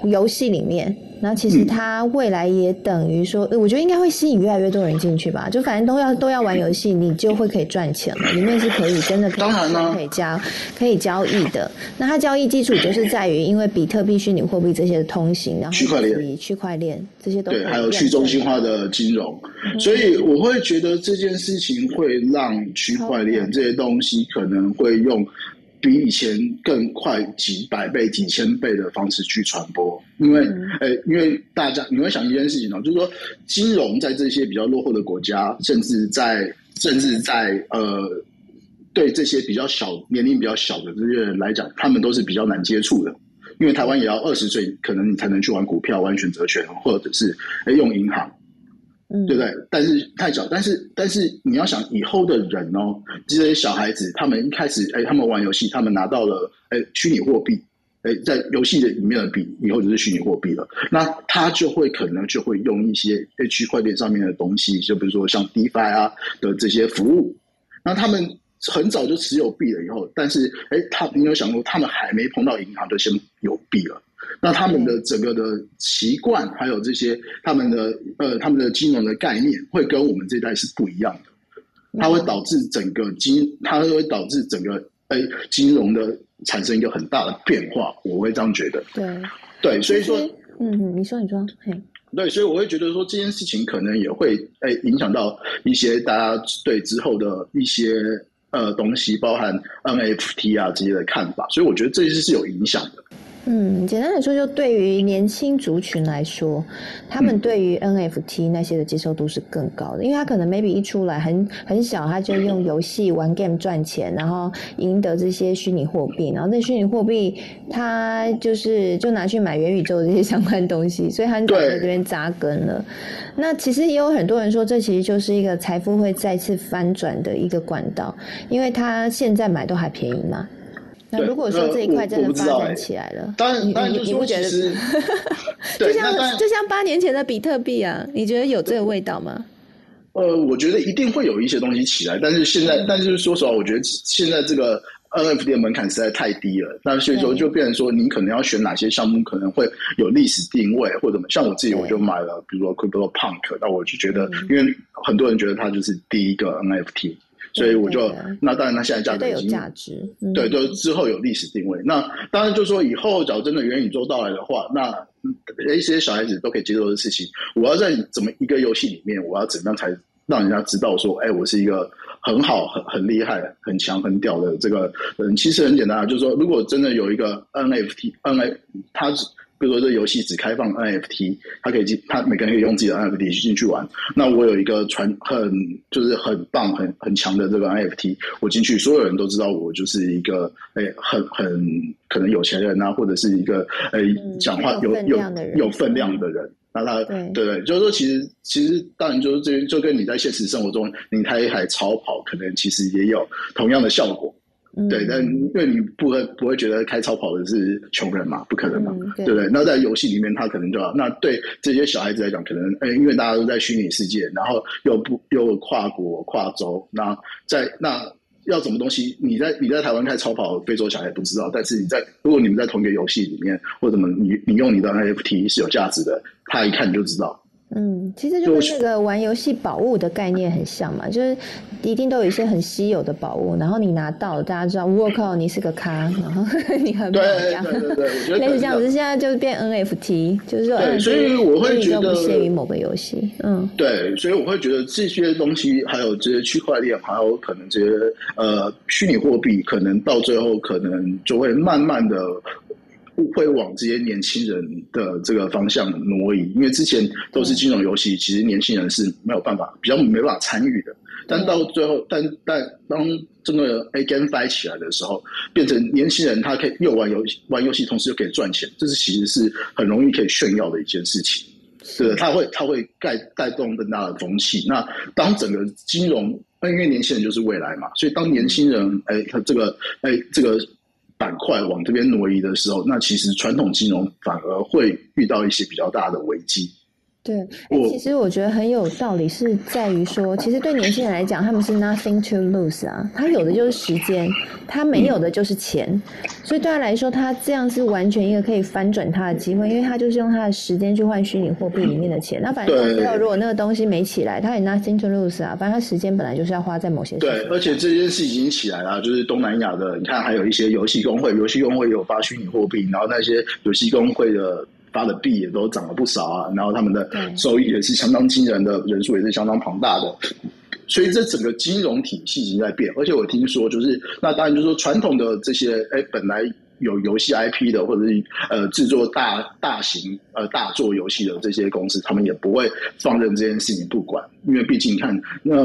游戏里面。那其实它未来也等于说，我觉得应该会吸引越来越多人进去吧。就反正都要都要玩游戏，你就会可以赚钱了。里面是可以真的可以可以交可以交易的。那它交易基础就是在于，因为比特币、虚拟货币这些的通行，然后区块链、区块链这些都对，还有去中心化的金融。所以我会觉得这件事情会让区块链这些东西可能会用。比以前更快几百倍、几千倍的方式去传播，因为，呃，因为大家你会想一件事情哦，就是说，金融在这些比较落后的国家，甚至在甚至在呃，对这些比较小年龄比较小的这些人来讲，他们都是比较难接触的，因为台湾也要二十岁，可能你才能去玩股票、玩选择权，或者是用银行。嗯，对不对？但是太早，但是但是你要想以后的人哦，这些小孩子，他们一开始哎，他们玩游戏，他们拿到了哎虚拟货币，哎，在游戏的里面的币，以后就是虚拟货币了。那他就会可能就会用一些区块链上面的东西，就比如说像 DeFi 啊的这些服务。那他们很早就持有币了，以后，但是哎，他你有想过，他们还没碰到银行就先有币了。那他们的整个的习惯，还有这些他们的呃他们的金融的概念，会跟我们这代是不一样的。它会导致整个金，它会导致整个哎金融的产生一个很大的变化。我会这样觉得。对对，所以说，嗯，你说你说，嘿，对，所以我会觉得说这件事情可能也会诶影响到一些大家对之后的一些呃东西，包含 NFT 啊这些的看法。所以我觉得这些是有影响的。嗯，简单来说，就对于年轻族群来说，他们对于 NFT 那些的接受度是更高的，因为他可能 maybe 一出来很很小，他就用游戏玩 game 赚钱，然后赢得这些虚拟货币，然后那虚拟货币他就是就拿去买元宇宙这些相关东西，所以很早在这边扎根了。那其实也有很多人说，这其实就是一个财富会再次翻转的一个管道，因为他现在买都还便宜嘛。那如果说这一块真的发展起来了，当然，当然你不觉得？(laughs) 就像就像八年前的比特币啊，你觉得有这个味道吗？呃，我觉得一定会有一些东西起来，但是现在，但是说实话，我觉得现在这个 NFT 的门槛实在太低了。那所以说，就变成说，你可能要选哪些项目，可能会有历史定位，或者像我自己，我就买了，比如说 Crypto Punk，那我就觉得，因为很多人觉得它就是第一个 NFT。所以我就那当然，它现在价格已经价值，对，都之后有历史定位。那当然就说以后，假如真的元宇宙到来的话，那一些小孩子都可以接受的事情，我要在怎么一个游戏里面，我要怎样才让人家知道说，哎，我是一个很好、很很厉害、很强、很屌的这个人，其实很简单啊，就是说，如果真的有一个 NFT，N，它只比如说这游戏只开放 NFT，它可以进，它每个人可以用自己的 NFT 去进去玩。那我有一个传很就是很棒、很很强的这个 NFT，我进去，所有人都知道我就是一个哎很很可能有钱人啊，或者是一个哎讲话有有有分量的人。那他对对，就是说，其实其实当然就是这就跟你在现实生活中你开一台超跑，可能其实也有同样的效果。对，但因为你不会不会觉得开超跑的是穷人嘛，不可能嘛，对不对？那在游戏里面，他可能就要那对这些小孩子来讲，可能哎，因为大家都在虚拟世界，然后又不又跨国跨州，那在那要什么东西？你在你在台湾开超跑，非洲小孩不知道，但是你在如果你们在同一个游戏里面，或者么你你用你的 NFT 是有价值的，他一看就知道。嗯，其实就跟那个玩游戏宝物的概念很像嘛，就是一定都有一些很稀有的宝物，然后你拿到，大家知道，我靠，你是个咖，然后 (laughs) 你很对对对对，我觉得 (laughs) 类似这样子，现在就是变 NFT，就是说，对，所以我会觉得不限于某个游戏，嗯，对，所以我会觉得这些东西，还有这些区块链，还有可能这些呃虚拟货币，可能到最后可能就会慢慢的。会往这些年轻人的这个方向挪移，因为之前都是金融游戏，其实年轻人是没有办法，比较没办法参与的。但到最后，但但当这个 A GameFi 起来的时候，变成年轻人他可以又玩游戏，玩游戏同时又可以赚钱，这是其实是很容易可以炫耀的一件事情。是，他会他会带带动更大的风气。那当整个金融，因为年轻人就是未来嘛，所以当年轻人哎，他这个哎这个。板块往这边挪移的时候，那其实传统金融反而会遇到一些比较大的危机。对，哎其实我觉得很有道理，是在于说，其实对年轻人来讲，他们是 nothing to lose 啊，他有的就是时间，他没有的就是钱，所以对他来说，他这样是完全一个可以翻转他的机会，因为他就是用他的时间去换虚拟货币里面的钱。那反正知道，如果那个东西没起来，他也 nothing to lose 啊，反正他时间本来就是要花在某些。对，而且这件事已经起来了，就是东南亚的，你看还有一些游戏工会，游戏工会有发虚拟货币，然后那些游戏工会的。发的币也都涨了不少啊，然后他们的收益也是相当惊人的，人数也是相当庞大的，所以这整个金融体系已经在变。而且我听说，就是那当然就是说，传统的这些哎，本来有游戏 IP 的，或者是呃制作大大型呃大作游戏的这些公司，他们也不会放任这件事情不管，因为毕竟看那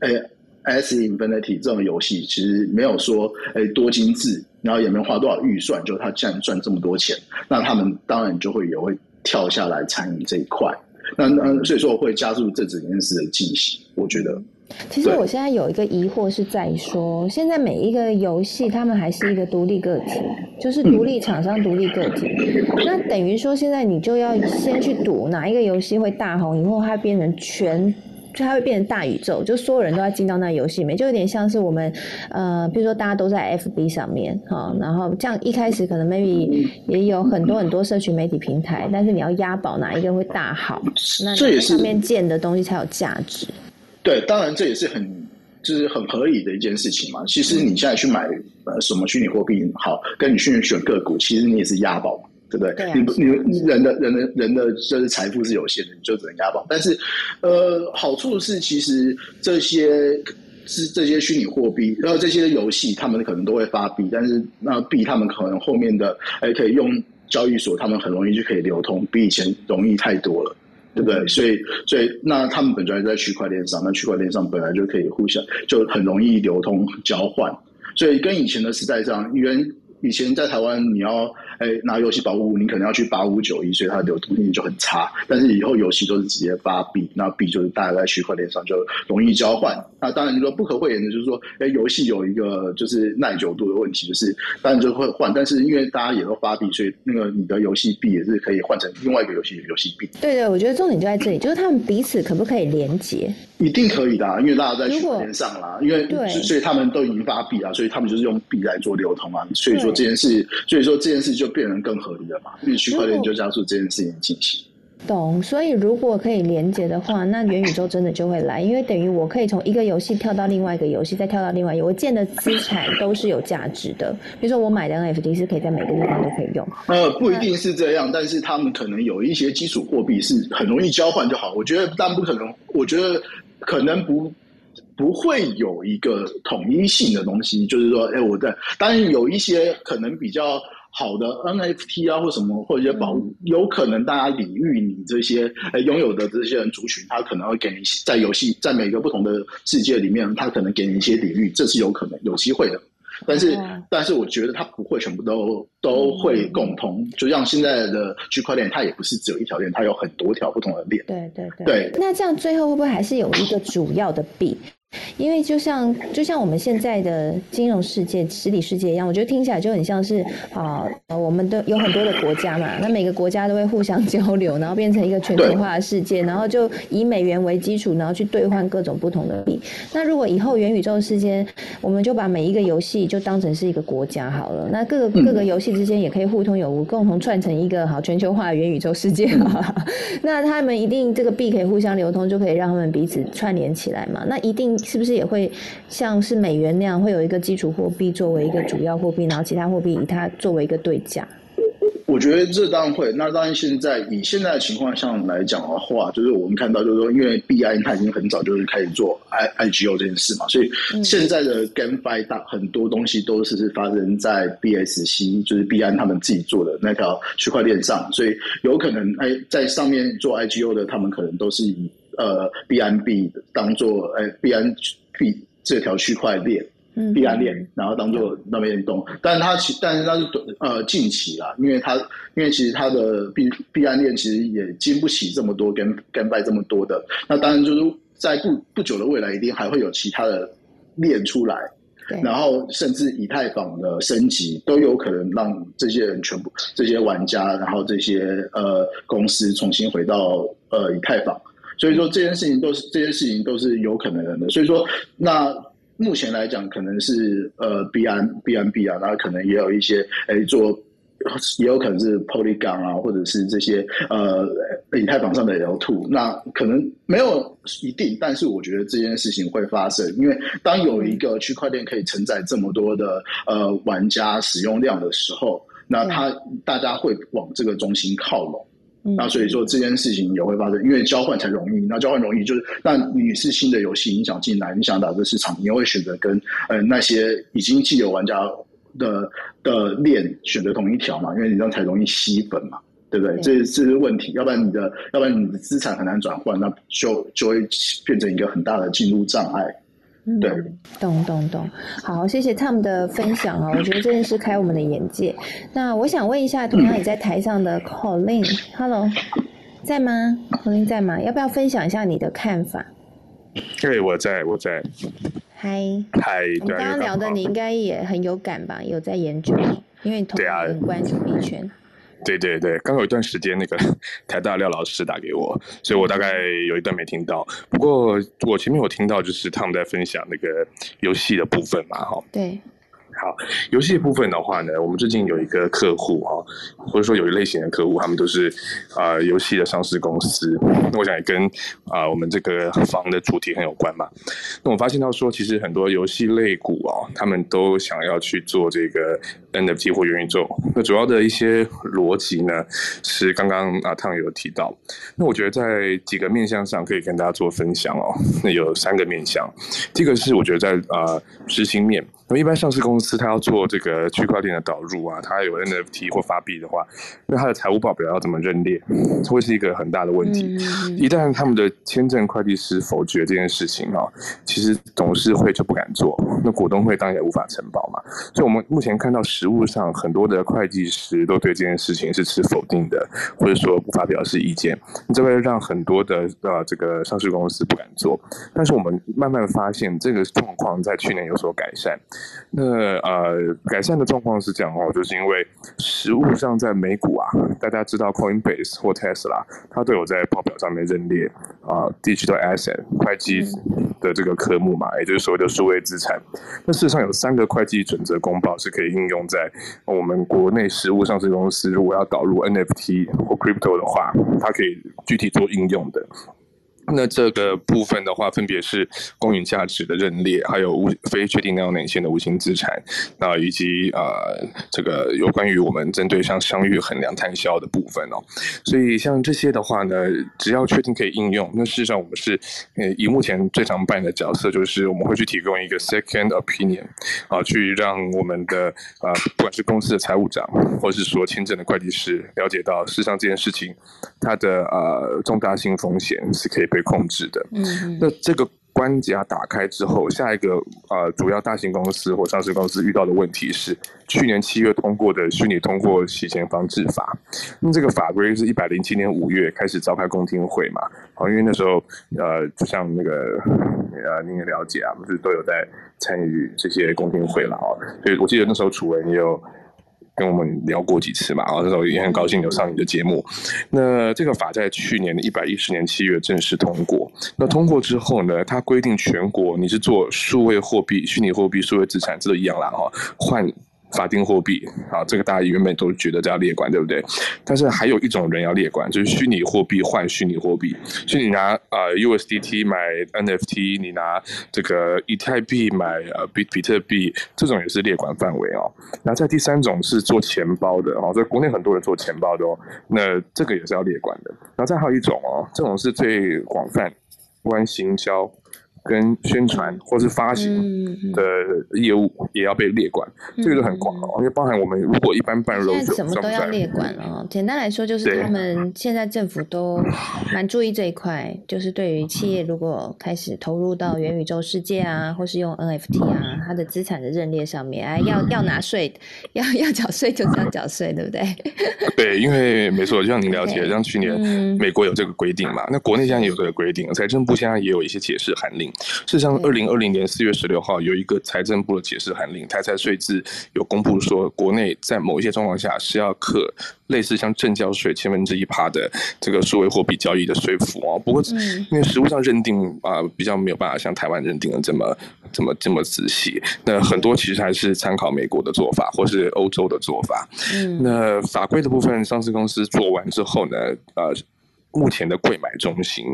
哎。S Infinity 这种游戏其实没有说诶多精致，然后也没有花多少预算，就他竟然赚这么多钱，那他们当然就会也会跳下来参与这一块。那那所以说会加速这整件事的进行。我觉得，其实我现在有一个疑惑是在说，现在每一个游戏他们还是一个独立个体，就是独立厂商、独立个体。那等于说现在你就要先去赌哪一个游戏会大红，以后它变成全。就它会变成大宇宙，就所有人都要进到那游戏里面，就有点像是我们，呃，比如说大家都在 FB 上面，哈，然后这样一开始可能 maybe 也有很多很多社群媒体平台，但是你要押宝哪一个会大好，那这也是上面建的东西才有价值。对，当然这也是很就是很合理的一件事情嘛。其实你现在去买呃什么虚拟货币好，跟你去选个股，其实你也是押宝嘛。对不对？你不，你人的人的人的就是财富是有限的，你就只能押宝。但是，呃，好处是其实这些是这些虚拟货币，然后这些游戏，他们可能都会发币，但是那币他们可能后面的还可以用交易所，他们很容易就可以流通，比以前容易太多了，对不对？所以，所以那他们本来在区块链上，那区块链上本来就可以互相就很容易流通交换，所以跟以前的时代上，因为以前在台湾你要。哎，拿游戏保护，你可能要去八五九一，所以它的流通性就很差。但是以后游戏都是直接发币，那币就是大家在区块链上就容易交换。那当然你说不可讳言的，就是说，哎，游戏有一个就是耐久度的问题，就是当然就会换。但是因为大家也都发币，所以那个你的游戏币也是可以换成另外一个游戏游戏币。对对，我觉得重点就在这里，就是他们彼此可不可以连接？一定可以的，因为大家在区块链上啦，因为所以他们都已经发币了，所以他们就是用币来做流通啊。所以说这件事，所以说这件事就。就变成更合理了嘛？因为区块链就加速这件事情进行。懂，所以如果可以连接的话，那元宇宙真的就会来，因为等于我可以从一个游戏跳到另外一个游戏，再跳到另外一个，我建的资产都是有价值的。比如说我买的 NFT 是可以在每个地方都可以用。呃，不一定是这样，但是他们可能有一些基础货币是很容易交换就好。我觉得，但不可能。我觉得可能不。不会有一个统一性的东西，就是说，哎，我在当然有一些可能比较好的 NFT 啊，或什么或者一些宝物，有可能大家礼遇你这些呃拥有的这些人族群，他可能会给你在游戏在每个不同的世界里面，他可能给你一些礼遇，这是有可能有机会的。但是，但是我觉得它不会全部都都会共通，就像现在的区块链，它也不是只有一条链，它有很多条不同的链。对对对。对。那这样最后会不会还是有一个主要的币？因为就像就像我们现在的金融世界、实体世界一样，我觉得听起来就很像是啊，我们都有很多的国家嘛，那每个国家都会互相 (laughs) 交流，然后变成一个全球化的世界，然后就以美元为基础，然后去兑换各种不同的币。那如果以后元宇宙世界，我们就把每一个游戏就当成是一个国家好了，那各个各个游戏之间也可以互通有无，共同串成一个好全球化的元宇宙世界。(laughs) 那他们一定这个币可以互相流通，就可以让他们彼此串联起来嘛？那一定。是不是也会像是美元那样，会有一个基础货币作为一个主要货币，然后其他货币以它作为一个对价？我觉得这当然会。那当然，现在以现在的情况上来讲的话，就是我们看到，就是说，因为币安它已经很早就是开始做 I I G O 这件事嘛，所以现在的 GameFi 大很多东西都是是发生在 B S C，就是币安他们自己做的那条区块链上，所以有可能哎，在上面做 I G O 的，他们可能都是以。呃，B N B 当做呃 B N B 这条区块链，B N 链，然后当做那边动，但是它其但是它是呃近期啦，因为它因为其实它的 B B 链其实也经不起这么多跟跟拜这么多的，那当然就是在不不久的未来，一定还会有其他的链出来，然后甚至以太坊的升级都有可能让这些人全部这些玩家，然后这些呃公司重新回到呃以太坊。所以说这件事情都是这件事情都是有可能的。所以说，那目前来讲，可能是呃 B N B N B 啊，那可能也有一些哎做，也有可能是 Polygon 啊，或者是这些呃以太坊上的 L two。那可能没有一定，但是我觉得这件事情会发生，因为当有一个区块链可以承载这么多的呃玩家使用量的时候，那它大家会往这个中心靠拢。那所以说这件事情也会发生，因为交换才容易。那交换容易，就是那你是新的游戏，你想进来，你想打这市场，你会选择跟呃那些已经既有玩家的的链选择同一条嘛？因为你这样才容易吸粉嘛，对不对？这这是问题。要不然你的，要不然你的资产很难转换，那就就会变成一个很大的进入障碍。对，懂懂懂，好，谢谢 Tom 的分享啊，我觉得这件事开我们的眼界。那我想问一下，同样也在台上的 Colin，Hello，在吗？Colin 在吗？要不要分享一下你的看法？对，我在，我在。嗨，嗨，我们刚刚聊的你应该也很有感吧？有在研究，因为同样很关注币圈。对对对，刚有一段时间那个 (laughs) 台大廖老师打给我，所以我大概有一段没听到。不过我前面有听到，就是他们在分享那个游戏的部分嘛，哈。对。好，游戏部分的话呢，我们最近有一个客户哈，或者说有一类型的客户，他们都是啊游戏的上市公司。那我想也跟啊我们这个房的主题很有关嘛。那我发现到说，其实很多游戏类股哦，他们都想要去做这个 NFT 或元宇宙。那主要的一些逻辑呢，是刚刚啊汤有提到。那我觉得在几个面向上可以跟大家做分享哦。那有三个面向，第一个是我觉得在啊执行面。那么一般上市公司它要做这个区块链的导入啊，它有 NFT 或发币的话，那它的财务报表要怎么认列，会是一个很大的问题。一旦他们的签证会计师否决这件事情啊，其实董事会就不敢做，那股东会当然也无法承保嘛。所以我们目前看到实物上很多的会计师都对这件事情是持否定的，或者说无法表示意见，这会让很多的呃这个上市公司不敢做。但是我们慢慢发现这个状况在去年有所改善。那呃，改善的状况是这样哦，就是因为实物上在美股啊，大家知道 Coinbase 或 Tesla，它都有在报表上面认列啊，digital asset 会计的这个科目嘛，也就是所谓的数位资产。那事实上有三个会计准则公报是可以应用在我们国内实物上市公司，如果要导入 NFT 或 crypto 的话，它可以具体做应用的。那这个部分的话，分别是公允价值的认列，还有无非确定量内线的无形资产，那以及呃这个有关于我们针对像商誉衡量摊销的部分哦。所以像这些的话呢，只要确定可以应用，那事实上我们是呃以目前最常扮演的角色，就是我们会去提供一个 second opinion 啊，去让我们的呃不管是公司的财务长，或是说签证的会计师了解到，事实上这件事情它的呃重大性风险是可以。被控制的，嗯，那这个关卡打开之后，下一个呃主要大型公司或上市公司遇到的问题是，去年七月通过的虚拟通过洗钱防治法，那这个法规是一百零七年五月开始召开公听会嘛，好，因为那时候呃就像那个呃您也了解啊，不是都有在参与这些公听会了啊，所以我记得那时候楚文也有。跟我们聊过几次嘛，然后那时候也很高兴有上你的节目。那这个法在去年的一百一十年七月正式通过。那通过之后呢，它规定全国你是做数位货币、虚拟货币、数位资产，这都一样啦哈，换。法定货币啊，这个大家原本都觉得叫列管，对不对？但是还有一种人要列管，就是虚拟货币换虚拟货币，所以你拿啊 USDT 买 NFT，你拿这个以太币买呃比比特币，这种也是列管范围哦。那在第三种是做钱包的哦，所以国内很多人做钱包的哦，那这个也是要列管的。然后再还有一种哦，这种是最广泛关行销。跟宣传或是发行的业务也要被列管，这个就很广了，因为包含我们如果一般办肉，现在什么都要列管了。简单来说，就是他们现在政府都蛮注意这一块，就是对于企业如果开始投入到元宇宙世界啊，或是用 NFT 啊，它的资产的认列上面，哎，要要拿税，要要缴税就是要缴税，对不对？(laughs) 对，因为没错，就像您了解，像去年美国有这个规定嘛，那国内现在也有这个规定，财政部现在也有一些解释函令。事实上，二零二零年四月十六号有一个财政部的解释函令，台财税制有公布说，国内在某一些状况下是要课类似像正交税千分之一趴的这个数位货币交易的税负哦。不过，因为实物上认定啊，比较没有办法像台湾认定的这么这么这么仔细。那很多其实还是参考美国的做法，或是欧洲的做法。嗯，那法规的部分，上市公司做完之后呢，呃。目前的柜买中心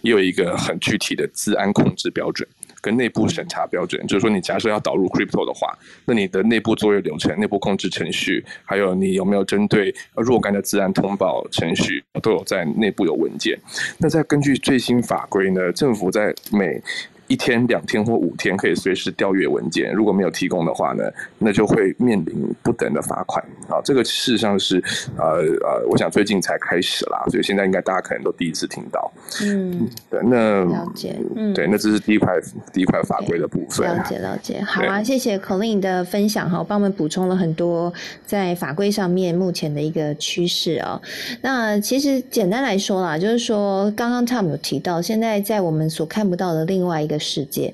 也有一个很具体的治安控制标准跟内部审查标准，就是说你假设要导入 crypto 的话，那你的内部作业流程、内部控制程序，还有你有没有针对若干的自然通报程序，都有在内部有文件。那再根据最新法规呢，政府在每一天、两天或五天可以随时调阅文件，如果没有提供的话呢，那就会面临不等的罚款。啊，这个事实上是呃呃，我想最近才开始啦，所以现在应该大家可能都第一次听到。嗯，对，那了解，嗯，对，那这是第一块第一块法规的部分。了解了解，好啊，谢谢 Colin 的分享哈，帮我们补充了很多在法规上面目前的一个趋势哦。那其实简单来说啦，就是说刚刚 Tom 有提到，现在在我们所看不到的另外一个。世界，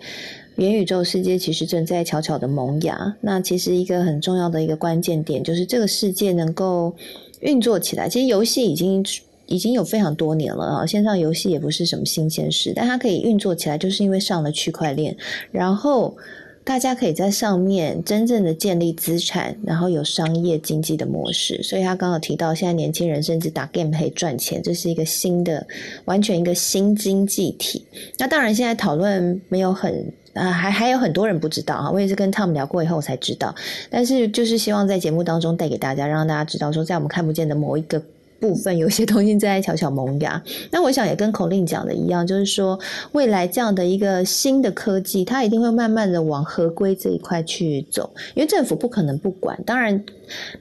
元宇宙世界其实正在悄悄的萌芽。那其实一个很重要的一个关键点，就是这个世界能够运作起来。其实游戏已经已经有非常多年了啊，线上游戏也不是什么新鲜事，但它可以运作起来，就是因为上了区块链，然后。大家可以在上面真正的建立资产，然后有商业经济的模式。所以他刚刚提到，现在年轻人甚至打 game 可以赚钱，这是一个新的、完全一个新经济体。那当然，现在讨论没有很啊，还还有很多人不知道啊。我也是跟 Tom 聊过以后我才知道，但是就是希望在节目当中带给大家，让大家知道说，在我们看不见的某一个。部分有些东西在悄悄萌芽，(laughs) 那我想也跟口令讲的一样，就是说未来这样的一个新的科技，它一定会慢慢的往合规这一块去走，因为政府不可能不管。当然，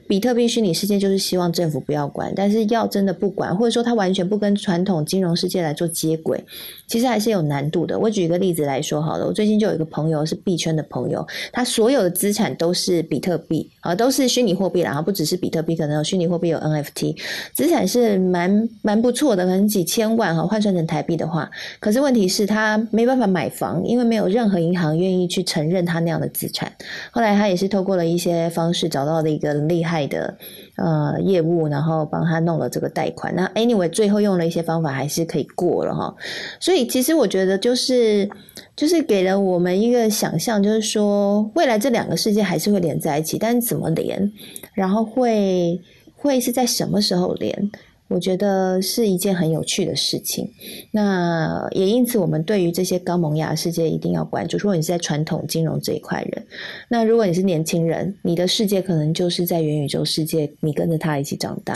比特币虚拟世界就是希望政府不要管，但是要真的不管，或者说它完全不跟传统金融世界来做接轨，其实还是有难度的。我举一个例子来说好了，我最近就有一个朋友是币圈的朋友，他所有的资产都是比特币啊，都是虚拟货币然后不只是比特币，可能有虚拟货币有 NFT 资。产是蛮蛮不错的，可能几千万哈，换算成台币的话，可是问题是他没办法买房，因为没有任何银行愿意去承认他那样的资产。后来他也是透过了一些方式找到了一个厉害的呃业务，然后帮他弄了这个贷款。那 anyway 最后用了一些方法还是可以过了哈。所以其实我觉得就是就是给了我们一个想象，就是说未来这两个世界还是会连在一起，但是怎么连，然后会。会是在什么时候连？我觉得是一件很有趣的事情。那也因此，我们对于这些高萌芽的世界一定要关注。如果你是在传统金融这一块人，那如果你是年轻人，你的世界可能就是在元宇宙世界，你跟着他一起长大。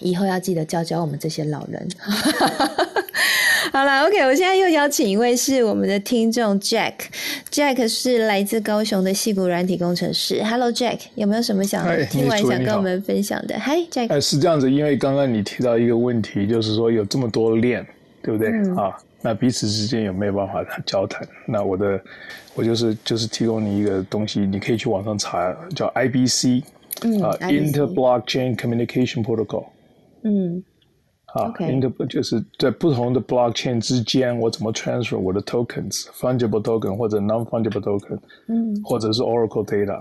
以后要记得教教我们这些老人。好了，OK，我现在又邀请一位是我们的听众 Jack，Jack 是来自高雄的戏骨软体工程师。Hello Jack，有没有什么想听完想跟我们分享的？Hi Jack，哎，是这样子，因为刚刚你提到一个问题，就是说有这么多链，对不对啊？那彼此之间有没有办法交谈？那我的我就是就是提供你一个东西，你可以去网上查，叫 IBC，啊，Inter Blockchain Communication Protocol。嗯，好，inter 就是在不同的 blockchain 之间，我怎么 transfer 我的 tokens，fungible token 或者 non-fungible token，嗯，或者是 Oracle data，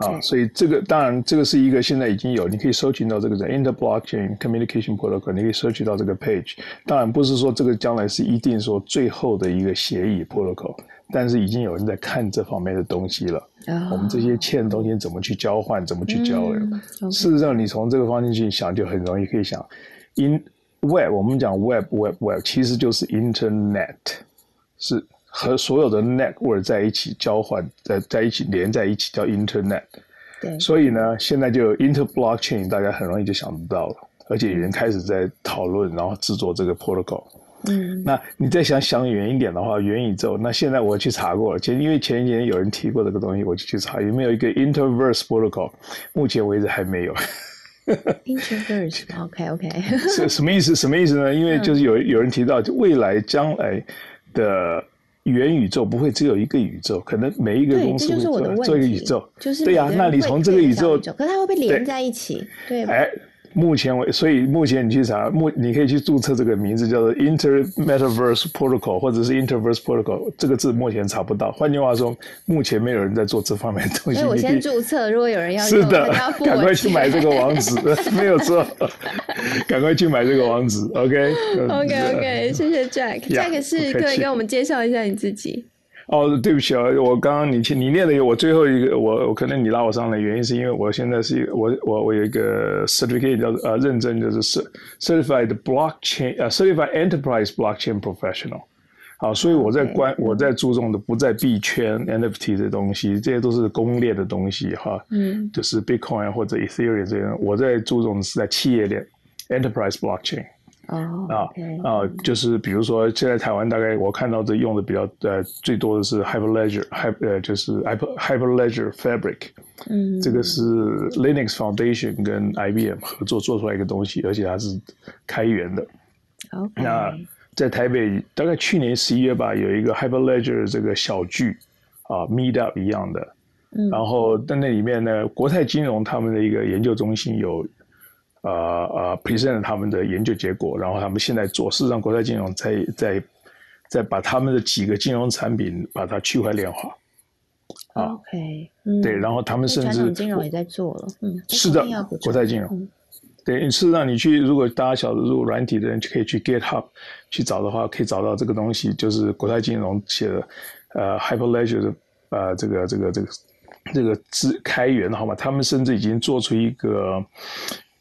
啊，所以这个当然这个是一个现在已经有，你可以搜寻到这个在 inter blockchain communication protocol，你可以搜集到这个 page。当然不是说这个将来是一定说最后的一个协议 protocol，但是已经有人在看这方面的东西了。我们这些欠的东西怎么去交换，怎么去交流？事实上，你从这个方向去想，就很容易可以想，in web，我们讲 web web web，其实就是 internet，是和所有的 network 在一起交换，在在一起连在一起叫 internet。对。所以呢，现在就 inter blockchain，大家很容易就想得到了，而且有人开始在讨论，然后制作这个 protocol。嗯，那你再想想远一点的话，元宇宙。那现在我去查过了，前因为前几年有人提过这个东西，我就去查有没有一个 Interverse Protocol。目前为止还没有。Interverse，OK OK。什什么意思？什么意思呢？(laughs) 因为就是有有人提到，未来将来的元宇宙不会只有一个宇宙，可能每一个公司会做一个宇宙。就是对呀，那你从这个宇宙，可是它会被连在一起，对。哎。目前为，所以目前你去查，目你可以去注册这个名字叫做 Inter Metaverse Protocol，或者是 Interverse Protocol，这个字目前查不到。换句话说，目前没有人在做这方面的东西。所以我先注册，如果有人要是的，赶快去买这个网址，(laughs) 没有错，赶快去买这个网址。(laughs) OK，OK OK，谢谢 Jack，Jack 是可以跟我们介绍一下你自己。哦，对不起啊，我刚刚你你念的我最后一个，我我可能你拉我上来，原因是因为我现在是我我我有一个 certificate 叫呃认证，就是 certified blockchain 呃 certified enterprise blockchain professional，好，所以我在关我在注重的不在币圈 NFT 这东西，这些都是公链的东西哈，嗯，就是 Bitcoin 或者 Ethereum 这些，我在注重的是在企业链 enterprise blockchain。哦啊啊，就是比如说，现在台湾大概我看到的用的比较呃最多的是 Hyperledger，Hy 呃就是 Hyper Hyperledger Fabric，嗯，这个是 Linux Foundation 跟 IBM 合作做出来一个东西，而且它是开源的。那在台北大概去年十一月吧，有一个 Hyperledger 这个小聚啊，Meetup 一样的，嗯，然后在那里面呢，国泰金融他们的一个研究中心有。呃呃，present 他们的研究结果，然后他们现在做，事实上国泰金融在在在把他们的几个金融产品把它区块链化。OK，对，然后他们甚至金融也在做了，嗯，是的，国泰金融。对，事实上你去，如果大家晓得入软体的人就可以去 GitHub 去找的话，可以找到这个东西，就是国泰金融写的呃 Hyperledger 的呃这个这个这个这个资开源好吗？他们甚至已经做出一个。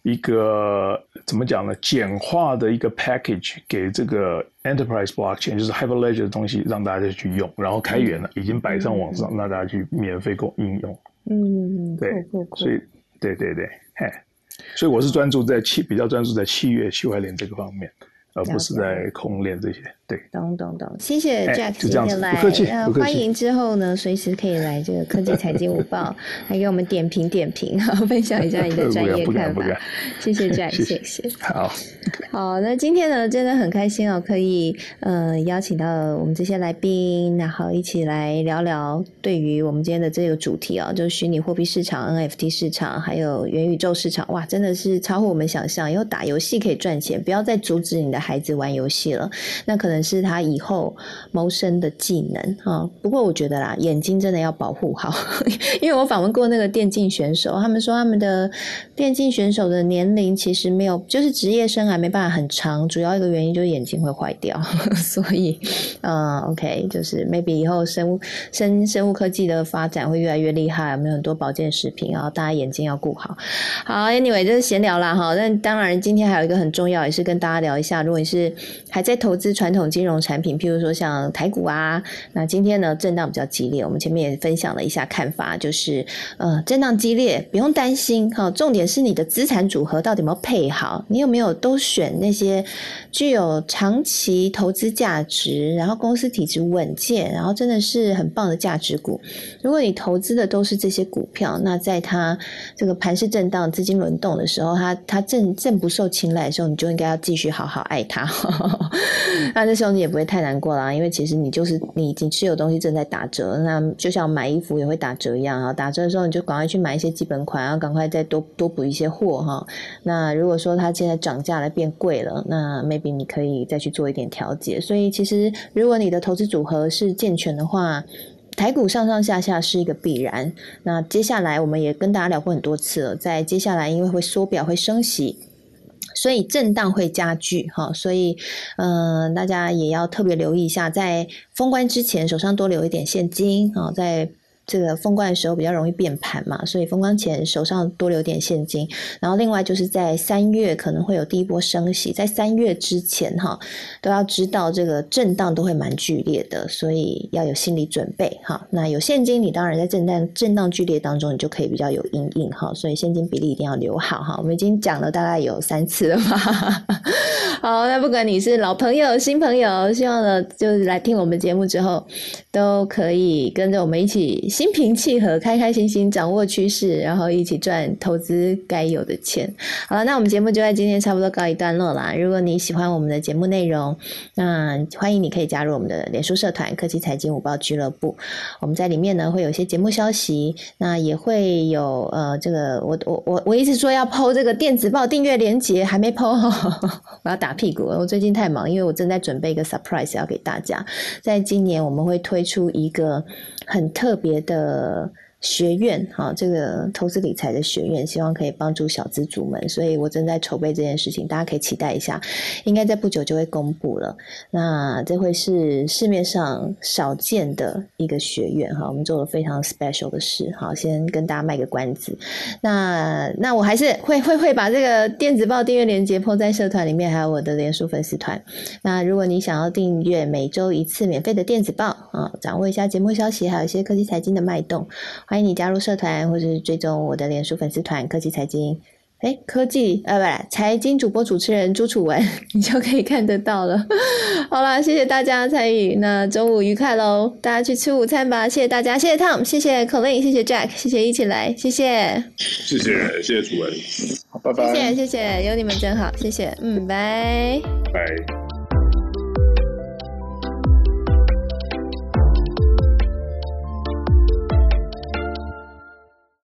一个怎么讲呢？简化的一个 package 给这个 enterprise blockchain，就是 Hyperledger 的东西，让大家去用，然后开源了，已经摆上网上，让大家去免费供应用。嗯，对，所以对对对，嘿，所以我是专注在契，比较专注在契约区块链这个方面。而不是在空练这些，对。懂懂懂，谢谢 Jack 今天来，呃，欢迎之后呢，随时可以来这个科技财经午报，(laughs) 来给我们点评点评，(laughs) 分享一下你的 (laughs) 专业看法。谢谢 Jack，谢谢。好，好，那今天呢，真的很开心哦，可以呃邀请到我们这些来宾，然后一起来聊聊对于我们今天的这个主题哦，就是虚拟货币市场、NFT 市场，还有元宇宙市场，哇，真的是超乎我们想象，以后打游戏可以赚钱，不要再阻止你的。孩子玩游戏了，那可能是他以后谋生的技能啊。不过我觉得啦，眼睛真的要保护好，(laughs) 因为我访问过那个电竞选手，他们说他们的电竞选手的年龄其实没有，就是职业生涯没办法很长，主要一个原因就是眼睛会坏掉，(laughs) 所以嗯，OK，就是 maybe 以后生物生生物科技的发展会越来越厉害，我们有很多保健食品，然后大家眼睛要顾好。好，Anyway，就是闲聊啦哈。那当然，今天还有一个很重要，也是跟大家聊一下，如果你是还在投资传统金融产品，譬如说像台股啊，那今天呢震荡比较激烈，我们前面也分享了一下看法，就是呃震荡激烈，不用担心哈。重点是你的资产组合到底有没有配好，你有没有都选那些具有长期投资价值，然后公司体质稳健，然后真的是很棒的价值股。如果你投资的都是这些股票，那在它这个盘势震荡、资金轮动的时候，它它正正不受青睐的时候，你就应该要继续好好爱它。(laughs) 那这时候你也不会太难过啦，因为其实你就是你已经持有东西正在打折，那就像买衣服也会打折一样啊。打折的时候你就赶快去买一些基本款，然后赶快再多多补一些货哈。那如果说它现在涨价了变贵了，那 maybe 你可以再去做一点调节。所以其实如果你的投资组合是健全的话，台股上上下下是一个必然。那接下来我们也跟大家聊过很多次了，在接下来因为会缩表会升息，所以震荡会加剧哈。所以嗯，大家也要特别留意一下，在封关之前手上多留一点现金啊，在。这个封关的时候比较容易变盘嘛，所以封关前手上多留点现金。然后另外就是在三月可能会有第一波升息，在三月之前哈都要知道这个震荡都会蛮剧烈的，所以要有心理准备哈。那有现金，你当然在震荡震荡剧烈当中，你就可以比较有阴影哈。所以现金比例一定要留好哈。我们已经讲了大概有三次了嘛。(laughs) 好，那不管你是老朋友、新朋友，希望呢就是来听我们节目之后，都可以跟着我们一起。心平气和，开开心心，掌握趋势，然后一起赚投资该有的钱。好了，那我们节目就在今天差不多告一段落啦。如果你喜欢我们的节目内容，那欢迎你可以加入我们的脸书社团“科技财经五报俱乐部”。我们在里面呢会有一些节目消息，那也会有呃这个我我我我一直说要抛这个电子报订阅链接，还没抛，(laughs) 我要打屁股。我最近太忙，因为我正在准备一个 surprise 要给大家。在今年我们会推出一个很特别。的学院，哈，这个投资理财的学院，希望可以帮助小资主们，所以我正在筹备这件事情，大家可以期待一下，应该在不久就会公布了。那这会是市面上少见的一个学院，哈，我们做了非常 special 的事，好，先跟大家卖个关子。那那我还是会会会把这个电子报订阅链接铺在社团里面，还有我的连书粉丝团。那如果你想要订阅每周一次免费的电子报啊，掌握一下节目消息，还有一些科技财经的脉动。欢迎你加入社团，或者是追踪我的脸书粉丝团“科技财经”。哎，科技呃，不，财经主播主持人朱楚文，(laughs) 你就可以看得到了。好了，谢谢大家参与，那中午愉快喽！大家去吃午餐吧。谢谢大家，谢谢 Tom，谢谢 Colin，谢谢 Jack，谢谢一起来，谢谢，谢谢，谢谢楚文，好，拜拜，谢谢，谢谢，有你们真好，谢谢，嗯，拜拜。